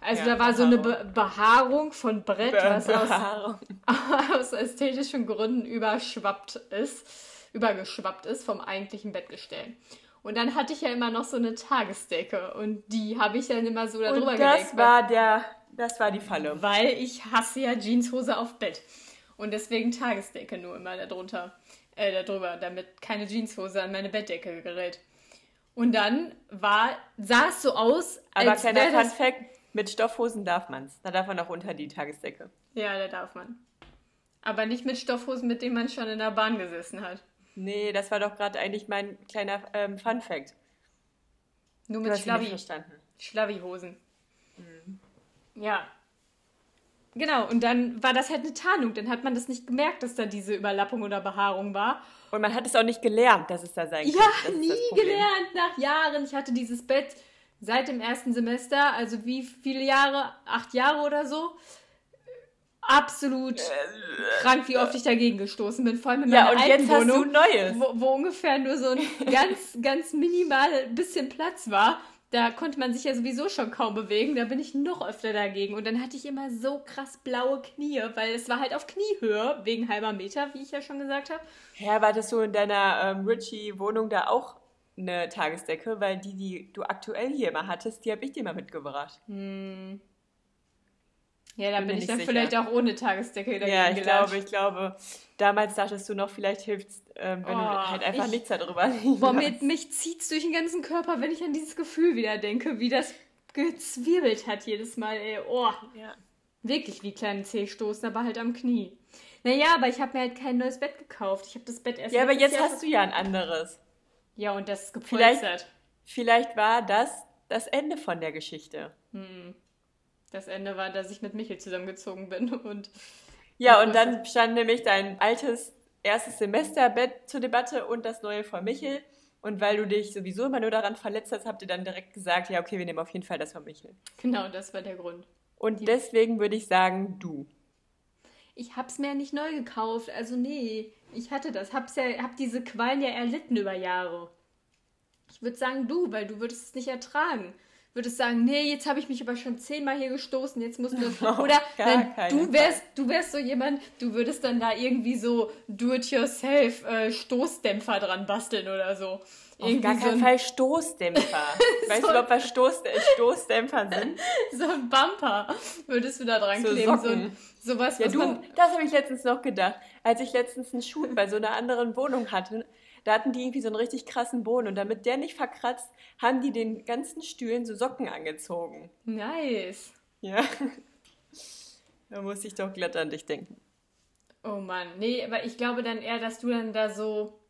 Also Ja, da war so eine Behaarung. Be Behaarung von Brett, was aus, Behaarung. aus ästhetischen Gründen überschwappt ist, übergeschwappt ist vom eigentlichen Bettgestell. Und dann hatte ich ja immer noch so eine Tagesdecke und die habe ich dann immer so da drüber Und das gelegt. war der, das war die Falle. weil ich hasse ja Jeanshose auf Bett. Und deswegen Tagesdecke nur immer darunter, äh, darüber, damit keine Jeanshose an meine Bettdecke gerät. Und dann war, sah es so aus, Aber als kleiner wäre Fun das... Fact, mit Stoffhosen darf man's. Da darf man auch unter die Tagesdecke. Ja, da darf man. Aber nicht mit Stoffhosen, mit denen man schon in der Bahn gesessen hat. Nee, das war doch gerade eigentlich mein kleiner ähm, Fun Fact. Nur mit Schlavi, verstanden. Schlavi-Hosen. Ja. Genau, und dann war das halt eine Tarnung. Dann hat man das nicht gemerkt, dass da diese Überlappung oder Behaarung war. Und man hat es auch nicht gelernt, dass es da sein Ja, könnte. Das ist nie gelernt, nach Jahren. Ich hatte dieses Bett seit dem ersten Semester, also wie viele Jahre? Acht Jahre oder so. Absolut krank, wie oft ich dagegen gestoßen bin. Vor allem in meiner Ja, und alten jetzt hast du Wohnung, Neues. wo, wo ungefähr nur so ein ganz, ganz minimal bisschen Platz war. Da konnte man sich ja sowieso schon kaum bewegen. Da bin ich noch öfter dagegen. Und dann hatte ich immer so krass blaue Knie, weil es war halt auf Kniehöhe, wegen halber Meter, wie ich ja schon gesagt habe. Ja, war das so in deiner ähm, Richie-Wohnung da auch eine Tagesdecke? Weil die, die du aktuell hier immer hattest, die habe ich dir mal mitgebracht. Hm. Ja, da Bin bin, ich dann sicher. vielleicht auch ohne Tagesdecke dagegen Ja, ich gelatscht. glaube, ich glaube, damals dachtest du noch, vielleicht hilft es, ähm, wenn Oh, du halt einfach ich- nichts darüber liegen Boah, lässt. mir, mich zieht's durch den ganzen Körper, wenn ich an dieses Gefühl wieder denke, wie das gezwirbelt hat jedes Mal, ey. Oh, Ja. wirklich wie kleine Zehstoßen, aber halt am Knie. Naja, aber ich habe mir halt kein neues Bett gekauft. Ich habe das Bett erst ja, aber jetzt hast du ja ein anderes. Ja, und das ist Vielleicht- gepolstert. Vielleicht war das das Ende von der Geschichte. Hm. Das Ende war, dass ich mit Michel zusammengezogen bin und Ja, und dann stand nämlich dein altes erstes Semesterbett zur Debatte und das neue von Michel. Und weil du dich sowieso immer nur daran verletzt hast, habt ihr dann direkt gesagt, ja, okay, wir nehmen auf jeden Fall das von Michel. genau, das war der Grund. Und deswegen würde ich sagen, du. Ich hab's mir ja nicht neu gekauft, also nee, ich hatte das, hab's ja, hab diese Qualen ja erlitten über Jahre. Ich würde sagen du, weil du würdest es nicht ertragen. Würdest sagen, nee, jetzt habe ich mich aber schon zehnmal hier gestoßen, jetzt musst du. Auf Oder nein, du wärst, du wärst so jemand, du würdest dann da irgendwie so do-it-yourself äh, Stoßdämpfer dran basteln oder so. Auf Irgendwie gar so keinen ein, Fall Stoßdämpfer. weißt So- du überhaupt, was Stoß, Stoßdämpfer sind? so ein Bumper würdest du da dran So kleben. So, Socken. ein, sowas, Ja, was du, das habe ich letztens noch gedacht. Als ich letztens einen Schuh bei so einer anderen Wohnung hatte, da hatten die irgendwie so einen richtig krassen Boden und damit der nicht verkratzt, haben die den ganzen Stühlen so Socken angezogen. Nice. Ja. Da muss ich doch glatt an dich denken. Oh Mann, nee, aber ich glaube dann eher, dass du dann da so,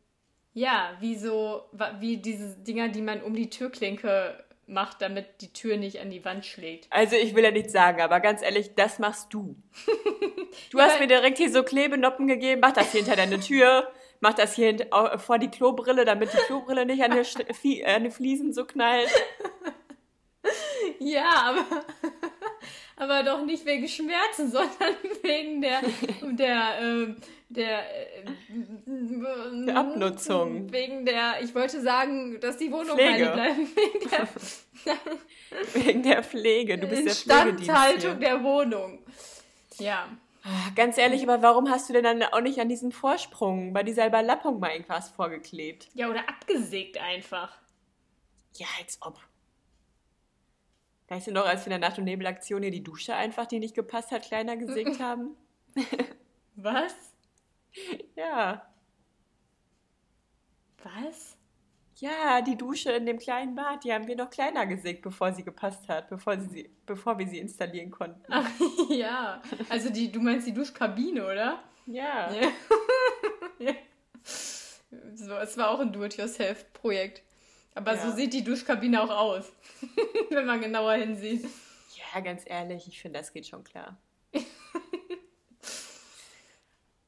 ja, wie so, wie diese Dinger, die man um die Türklinke macht, damit die Tür nicht an die Wand schlägt. Also ich will ja nichts sagen, aber ganz ehrlich, das machst du. Du Ja, hast mir direkt hier so Klebenoppen gegeben, mach das hier hinter deine Tür, mach das hier vor die Klobrille, damit die Klobrille nicht an die, äh, an die Fliesen so knallt. Ja, aber, aber doch nicht wegen Schmerzen, sondern wegen der, der, ähm, der, äh, Der Abnutzung. Wegen der, ich wollte sagen, dass die Wohnung Pflege. bleibt. Wegen der Wegen der Pflege. Du bist der Instandhaltung der Wohnung. Ja. Ah, Ganz ehrlich, aber warum hast du denn dann auch nicht an diesen Vorsprung bei dieser Überlappung mal irgendwas vorgeklebt? Ja, oder abgesägt einfach. Ja, als ob. Weißt du noch, als wir in der Nacht- und Nebelaktion hier die Dusche einfach, die nicht gepasst hat, kleiner gesägt haben? Was? Ja. Was? Ja, die Dusche in dem kleinen Bad, die haben wir noch kleiner gesägt, bevor sie gepasst hat, bevor, sie, bevor wir sie installieren konnten. Ach ja. Also die, du meinst die Duschkabine, oder? Ja. Ja. ja. So, es war auch ein Do-it-yourself-Projekt. Aber so Ja. sieht die Duschkabine auch aus, wenn man genauer hinsieht. Ja, ganz ehrlich, ich finde, das geht schon klar.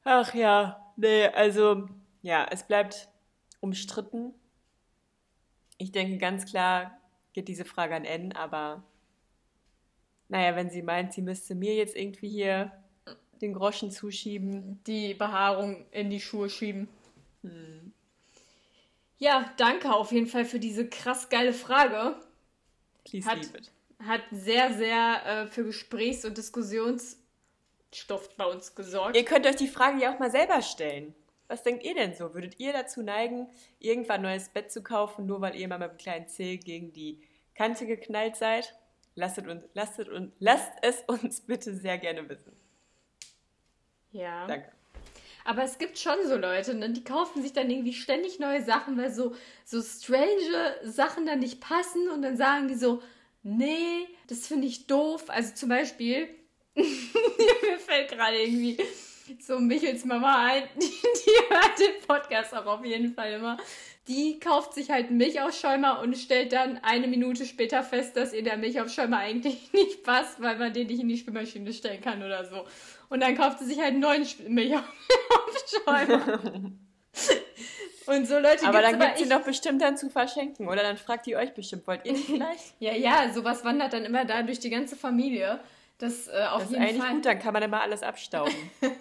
Ach ja, nee, also, ja, es bleibt umstritten. Ich denke ganz klar geht diese Frage an N, aber naja, wenn sie meint, sie müsste mir jetzt irgendwie hier den Groschen zuschieben. Die Behaarung in die Schuhe schieben. Hm. Ja, danke auf jeden Fall für diese krass geile Frage. Please Hat- leave it. Hat sehr, sehr äh, für Gesprächs- und Diskussionsstoff bei uns gesorgt. Ihr könnt euch die Frage ja auch mal selber stellen. Was denkt ihr denn so? Würdet ihr dazu neigen, irgendwann ein neues Bett zu kaufen, nur weil ihr mal mit dem kleinen Zeh gegen die Kante geknallt seid? Lasst, uns, lasst, uns, lasst es uns bitte sehr gerne wissen. Ja. Danke. Aber es gibt schon so Leute, ne, die kaufen sich dann irgendwie ständig neue Sachen, weil so, so strange Sachen dann nicht passen und dann sagen die so, nee, das finde ich doof. Also zum Beispiel, mir fällt gerade irgendwie so Michels Mama ein, die, die hört den Podcast auch auf jeden Fall immer. Die kauft sich halt einen Milchaufschäumer und stellt dann eine Minute später fest, dass ihr der Milchaufschäumer eigentlich nicht passt, weil man den nicht in die Spülmaschine stellen kann oder so. Und dann kauft sie sich halt einen neuen Sp- Milchaufschäumer. und so Leute Aber dann gibt sie doch bestimmt dann zu verschenken. Oder dann fragt ihr euch bestimmt, wollt ihr nicht vielleicht? Ja, ja, sowas wandert dann immer da durch die ganze Familie. Das äh, auf Das ist jeden eigentlich Fall. gut, dann kann man immer alles abstauben.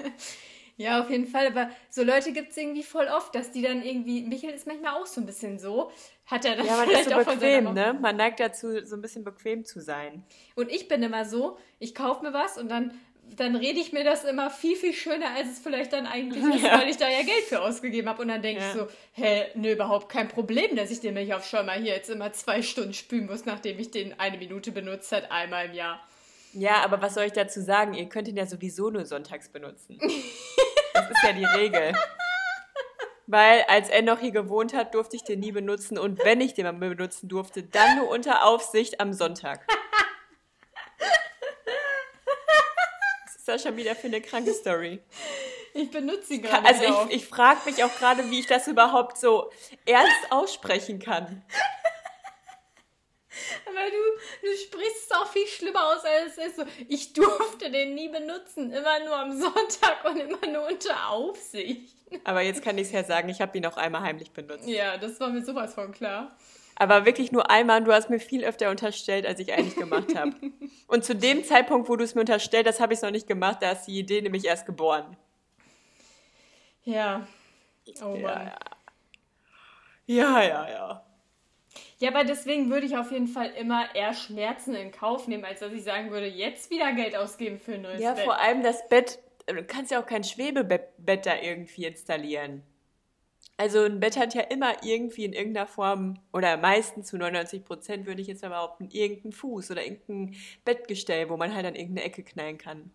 Ja, auf jeden Fall. Aber so Leute gibt es irgendwie voll oft, dass die dann irgendwie. Michael ist manchmal auch so ein bisschen so. Hat er dann Ja, man ist vielleicht so von seiner bequem, ne? Man neigt dazu, so ein bisschen bequem zu sein. Und ich bin immer so, ich kaufe mir was und dann, dann rede ich mir das immer viel, viel schöner, als es vielleicht dann eigentlich ist, Ja. weil ich da ja Geld für ausgegeben habe. Und dann denke Ja. ich so, hä, nö, überhaupt kein Problem, dass ich den Milchaufschäumer hier jetzt immer zwei Stunden spülen muss, nachdem ich den eine Minute benutzt hat, einmal im Jahr. Ja, aber was soll ich dazu sagen? Ihr könnt ihn ja sowieso nur sonntags benutzen. Das ist ja die Regel. Weil als er noch hier gewohnt hat, durfte ich den nie benutzen. Und wenn ich den mal benutzen durfte, dann nur unter Aufsicht am Sonntag. Was ist das schon wieder für eine kranke Story? Ich benutze ihn gerade. Also ich, ich frage mich auch gerade, wie ich das überhaupt so ernst aussprechen kann. Aber du, du sprichst es auch viel schlimmer aus, als es ist. So, ich durfte den nie benutzen. Immer nur am Sonntag und immer nur unter Aufsicht. Aber jetzt kann ich es ja sagen, ich habe ihn auch einmal heimlich benutzt. Ja, das war mir sowas von klar. Aber wirklich nur einmal. Du hast mir viel öfter unterstellt, als ich eigentlich gemacht habe. Und zu dem Zeitpunkt, wo du es mir unterstellt hast, habe ich es noch nicht gemacht. Da ist die Idee nämlich erst geboren. Ja. Oh Mann. Ja, ja. Ja, ja, ja. Ja, aber deswegen würde ich auf jeden Fall immer eher Schmerzen in Kauf nehmen, als dass ich sagen würde, jetzt wieder Geld ausgeben für ein neues Ja, Bett. vor allem das Bett. Du kannst ja auch kein Schwebebett Bett da irgendwie installieren. Also ein Bett hat ja immer irgendwie in irgendeiner Form, oder meistens zu 99 Prozent würde ich jetzt mal behaupten, irgendeinen Fuß oder irgendein Bettgestell, wo man halt an irgendeine Ecke knallen kann.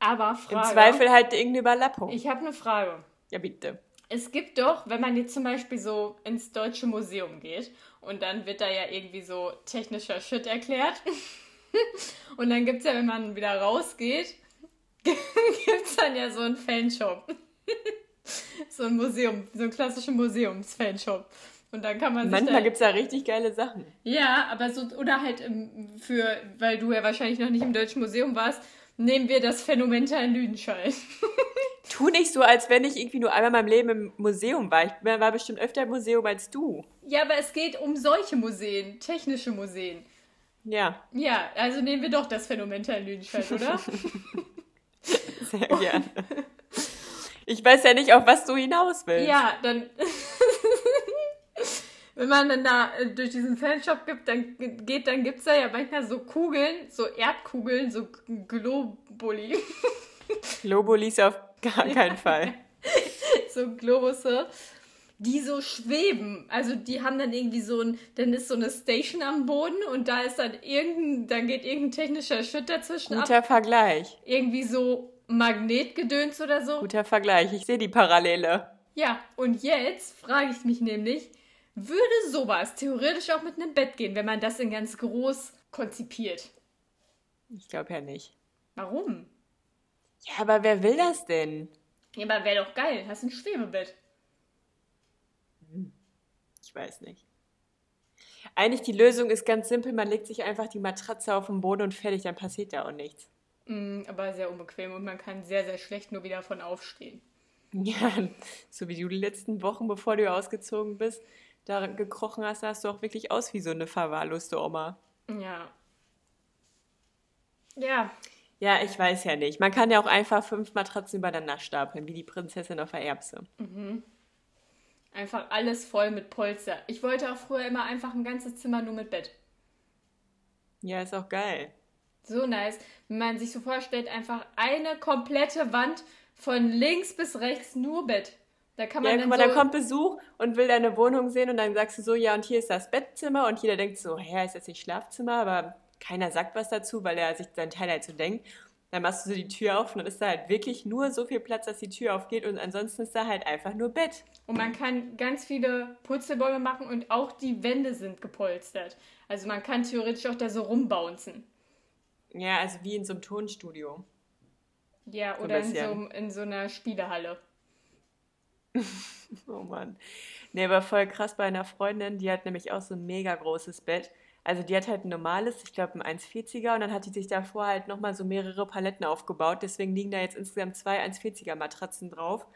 Aber Im Frage. Zweifel halt irgendeine Überlappung. Ich habe eine Frage. ja, bitte. Es gibt doch, wenn man jetzt zum Beispiel so ins Deutsche Museum geht und dann wird da ja irgendwie so technischer Shit erklärt. und dann gibt es ja, wenn man wieder rausgeht, gibt es dann ja so einen Fanshop. so ein Museum, so einen klassischen Museums-Fanshop. Und dann kann man sich Manchmal da, gibt es da richtig geile Sachen. Ja, aber so, oder halt im, für, weil du ja wahrscheinlich noch nicht im Deutschen Museum warst, nehmen wir das Phänomenta in Lüdenscheid. Tu nicht so, als wenn ich irgendwie nur einmal in meinem Leben im Museum war. Ich war bestimmt öfter im Museum als du. Ja, aber es geht um solche Museen, technische Museen. Ja, Ja, also nehmen wir doch das Phänomenta in Lüdenscheid, oder? sehr gerne. Ich weiß ja nicht, auf was du hinaus willst. ja, dann. Wenn man dann da äh, durch diesen Fanshop gibt, dann geht, dann gibt es da ja manchmal so Kugeln, so Erdkugeln, so Globuli, Globulis auf gar keinen Fall. so Globusse, die so schweben. Also die haben dann irgendwie so ein, dann ist so eine Station am Boden und da ist dann irgendein, dann geht irgendein technischer Shit dazwischen ab. Guter Vergleich. Irgendwie so Magnetgedöns oder so. Guter Vergleich. Ich sehe die Parallele. Ja, und jetzt frage ich mich nämlich, würde sowas theoretisch auch mit einem Bett gehen, wenn man das in ganz groß konzipiert? Ich glaube ja nicht. Warum? Ja, aber wer will das denn? Ja, aber wäre doch geil, hast ein Schwebebett. Ich weiß nicht. Eigentlich die Lösung ist ganz simpel. Man legt sich einfach die Matratze auf den Boden und fertig, dann passiert da auch nichts. Mm, aber sehr unbequem und man kann sehr, sehr schlecht nur wieder von aufstehen. Ja, so wie du die letzten Wochen, bevor du ausgezogen bist, da gekrochen hast, sahst du auch wirklich aus wie so eine verwahrloste Oma. Ja. Ja, Ja, ich weiß ja nicht. Man kann ja auch einfach fünf Matratzen übereinander stapeln, wie die Prinzessin auf der Erbse. einfach alles voll mit Polster. Ich wollte auch früher immer einfach ein ganzes Zimmer nur mit Bett. Ja, ist auch geil. So nice. Wenn man sich so vorstellt, einfach eine komplette Wand von links bis rechts nur Bett. Da kann man Ja, dann guck mal, so da kommt Besuch und will deine Wohnung sehen und dann sagst du so, ja, und hier ist das Bettzimmer und jeder denkt so, hä, ist das nicht Schlafzimmer? Aber keiner sagt was dazu, weil er sich seinen Teil halt so denkt. Dann machst du so die Tür auf und dann ist da halt wirklich nur so viel Platz, dass die Tür aufgeht und ansonsten ist da halt einfach nur Bett. Und man kann ganz viele Purzelbäume machen und auch die Wände sind gepolstert. Also man kann theoretisch auch da so rumbouncen. Ja, also wie in so einem Tonstudio. Ja, So oder in so, in so einer Spielehalle. Oh Mann. Nee, aber voll krass bei einer Freundin, die hat nämlich auch so ein mega großes Bett. Also die hat halt ein normales, ich glaube ein 1,40er und dann hat die sich davor halt nochmal so mehrere Paletten aufgebaut. Deswegen liegen da jetzt insgesamt zwei 1,40er Matratzen drauf.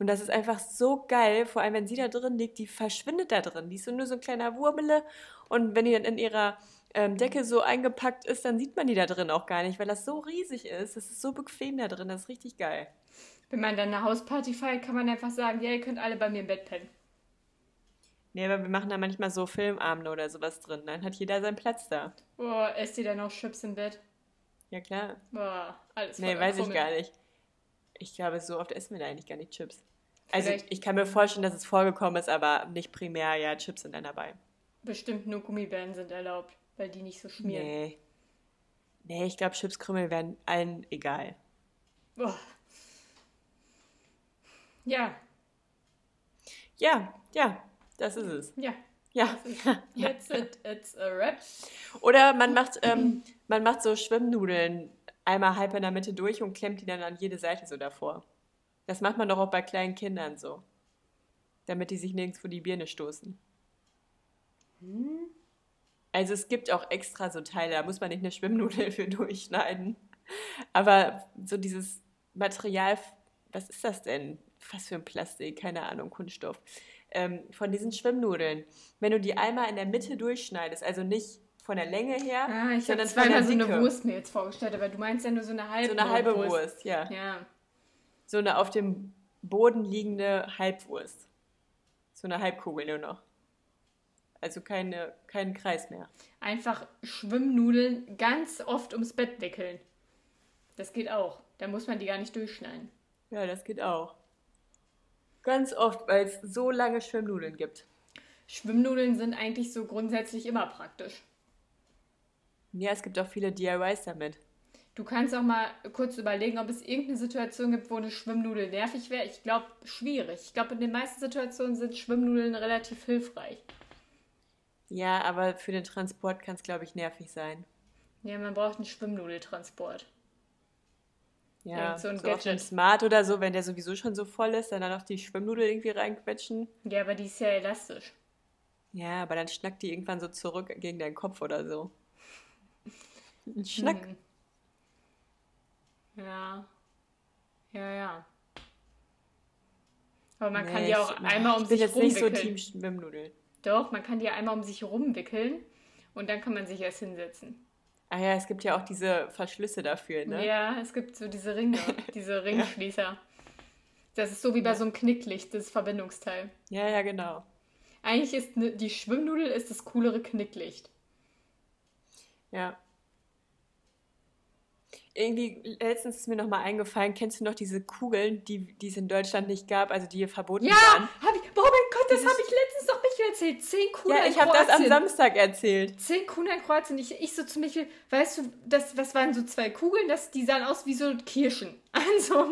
Und das ist einfach so geil, vor allem wenn sie da drin liegt, die verschwindet da drin. Die ist so nur so ein kleiner Wurmele und wenn die dann in ihrer ähm, Decke so eingepackt ist, dann sieht man die da drin auch gar nicht, weil das so riesig ist. Das ist so bequem da drin, das ist richtig geil. Wenn man dann eine Hausparty feiert, kann man einfach sagen, ja, ihr könnt alle bei mir im Bett pennen. Nee, aber wir machen da manchmal so Filmabende oder sowas drin. Dann hat jeder seinen Platz da. Boah, esst ihr dann noch Chips im Bett? Ja, klar. Boah, alles Nee, weiß ich Krummel. gar nicht. Ich glaube, so oft essen wir da eigentlich gar nicht Chips. Also Vielleicht- ich kann mir vorstellen, dass es vorgekommen ist, aber nicht primär, ja, Chips sind dann dabei. Bestimmt nur Gummibären sind erlaubt, weil die nicht so schmieren. Nee. Nee, ich glaube, Chipskrümel wären allen egal. Boah. Ja, Ja, ja, das ist es. ja. Ja. That's it. It's a wrap. Oder man macht, ähm, man macht so Schwimmnudeln einmal halb in der Mitte durch und klemmt die dann an jede Seite so davor. Das macht man doch auch bei kleinen Kindern so. Damit die sich nirgends vor die Birne stoßen. Also es gibt auch extra so Teile, da muss man nicht eine Schwimmnudel für durchschneiden. Aber so dieses Material, was ist das denn? Was für ein Plastik? Keine Ahnung, Kunststoff. Ähm, von diesen Schwimmnudeln. Wenn du die einmal in der Mitte durchschneidest, also nicht von der Länge her, Ah, ich habe sondern von der so eine. Wurst mir jetzt vorgestellt, aber du meinst ja nur so eine halbe So eine halbe Wurst, ja. Ja. So eine auf dem Boden liegende Halbwurst. So eine Halbkugel nur noch. Also keine, keinen Kreis mehr. Einfach Schwimmnudeln ganz oft ums Bett wickeln. Das geht auch. Da muss man die gar nicht durchschneiden. Ja, das geht auch. Ganz oft, weil es so lange Schwimmnudeln gibt. Schwimmnudeln sind eigentlich so grundsätzlich immer praktisch. Ja, es gibt auch viele DIYs damit. Du kannst auch mal kurz überlegen, ob es irgendeine Situation gibt, wo eine Schwimmnudel nervig wäre. Ich glaube, schwierig. Ich glaube, in den meisten Situationen sind Schwimmnudeln relativ hilfreich. Ja, aber für den Transport kann es, glaube ich, nervig sein. Ja, man braucht einen Schwimmnudeltransport. Ja, so ein so auf Gadget. Smart oder so, wenn der sowieso schon so voll ist, dann, dann noch die Schwimmnudel irgendwie reinquetschen. Ja, aber die ist ja elastisch. Ja, aber dann schnackt die irgendwann so zurück gegen deinen Kopf oder so. Ein Schnack. Hm. Ja. Ja, ja. Aber man kann Nee, die auch ich- einmal um ich bin sich jetzt nicht so rumwickeln. Team Schwimmnudel. Doch, man kann die einmal um sich rumwickeln und dann kann man sich erst hinsetzen. Ah ja, es gibt ja auch diese Verschlüsse dafür, ne? Ja, es gibt so diese Ringe, diese Ringschließer. Das ist so wie bei so einem Knicklicht, das Verbindungsteil. Ja, ja, genau. Eigentlich ist ne, die Schwimmnudel ist das coolere Knicklicht. Ja. Irgendwie, letztens ist mir nochmal eingefallen, kennst du noch diese Kugeln, die, die es in Deutschland nicht gab, also die hier verboten Ja, waren? hab ich, oh mein Gott, das habe ich letztens noch Michael erzählt. Zehn Kugeln Ja, in ich habe das am. Samstag erzählt. Zehn Kugeln in Kroatien. Ich, ich so zu Michael, weißt du, das, was waren so zwei Kugeln? Das, die sahen aus wie so Kirschen. Also,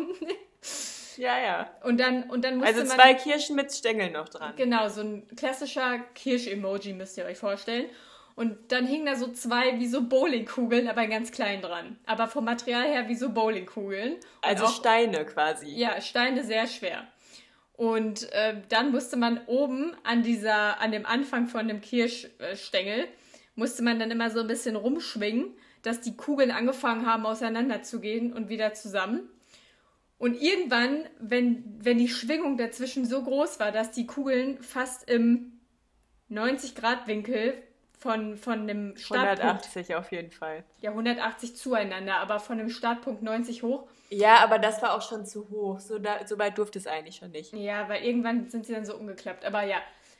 Ja, ja. und dann, und dann musste Also man... zwei Kirschen mit Stängeln noch dran. Genau, so ein klassischer Kirsch-Emoji müsst ihr euch vorstellen. Und dann hingen da so zwei wie so Bowlingkugeln, aber ganz klein dran. Aber vom Material her wie so Bowlingkugeln. Und Also auch, Steine quasi. Ja, Steine sehr schwer. Und äh, dann musste man oben an dieser, an dem Anfang von dem Kirschstängel, musste man dann immer so ein bisschen rumschwingen, dass die Kugeln angefangen haben auseinanderzugehen und wieder zusammen. Und irgendwann, wenn, wenn die Schwingung dazwischen so groß war, dass die Kugeln fast im 90-Grad-Winkel von, von dem Startpunkt, 180 auf jeden Fall. ja 180 zueinander, aber von dem Startpunkt 90 hoch, Ja, aber das war auch schon zu hoch. So, da, so weit durfte es eigentlich schon nicht. Ja, weil irgendwann sind sie dann so umgeklappt. Aber ja,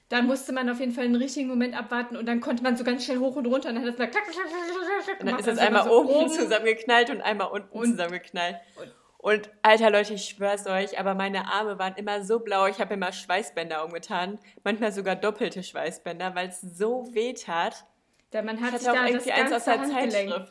da musste man auf jeden Fall einen richtigen Moment abwarten und dann konnte man so ganz schnell hoch und runter und dann hat es klack, klack, klack, klack, klack, klack Und dann ist es Also einmal so oben zusammengeknallt und einmal unten Und- zusammengeknallt. und- Und alter Leute, ich schwör's euch, aber meine Arme waren immer so blau. Ich habe immer Schweißbänder umgetan, manchmal sogar doppelte Schweißbänder, weil es so weh tat. Da man hat Ich sich da das irgendwie eins aus ganze der Handgelenk,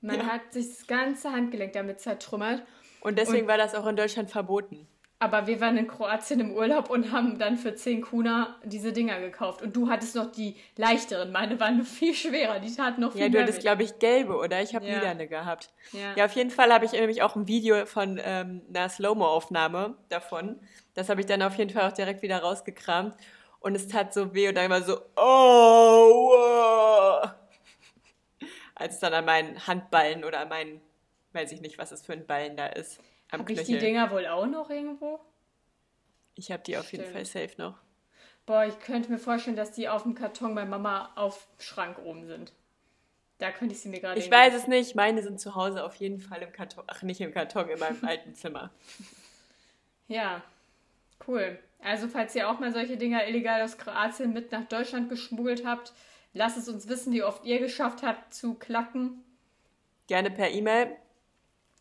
man Ja. hat sich das ganze Handgelenk damit zertrümmert. Und deswegen Und- war das auch in Deutschland verboten. Aber wir waren in Kroatien im Urlaub und haben dann für 10 Kuna diese Dinger gekauft. Und du hattest noch die leichteren. Meine waren viel schwerer. Die taten noch viel Ja, du hattest, glaube ich, gelbe, oder? Ich habe Ja. lilane gehabt. Ja. Ja, auf jeden Fall habe ich nämlich auch ein Video von ähm, einer Slow-Mo-Aufnahme davon. Das habe ich dann auf jeden Fall auch direkt wieder rausgekramt. Und es tat so weh und dann immer so, oh, wow. Als es dann an meinen Handballen oder an meinen, weiß ich nicht, was es für ein Ballen da ist, Habe ich die Dinger wohl auch noch irgendwo? Ich habe die auf jeden Stimmt. Fall safe noch. Boah, ich könnte mir vorstellen, dass die auf dem Karton bei Mama auf Schrank oben sind. Da könnte ich sie mir gerade Ich weiß es nicht, meine sind zu Hause auf jeden Fall im Karton, ach nicht im Karton, in meinem alten Zimmer. Ja, cool. Also, falls ihr auch mal solche Dinger illegal aus Kroatien mit nach Deutschland geschmuggelt habt, lasst es uns wissen, wie oft ihr geschafft habt zu klacken. Gerne per E-Mail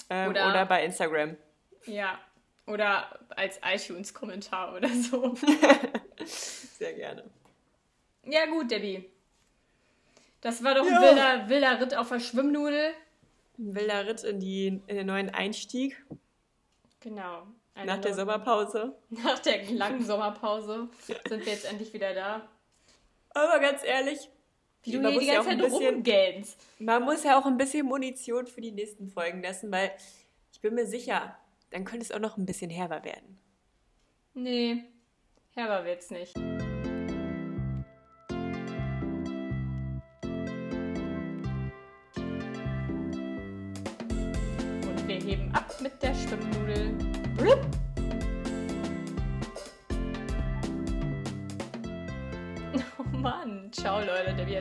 ähm, Oder- oder, bei Instagram. Ja. Oder als iTunes-Kommentar oder so. Sehr gerne. ja, gut, Debbie. Das war doch ein Ja. wilder, wilder Ritt auf der Schwimmnudel. Ein wilder Ritt in, die, in den neuen Einstieg Genau. Eine nach der Sommerpause. Nach der langen Sommerpause sind wir jetzt endlich wieder da. Aber ganz ehrlich, Wie du man hier die muss ja ganze auch ein Zeit bisschen- rumgähnst. man muss ja auch ein bisschen Munition für die nächsten Folgen lassen, weil ich bin mir sicher, dann könnte es auch noch ein bisschen herber werden. Nee, herber wird's nicht.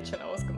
Schon ausgemacht.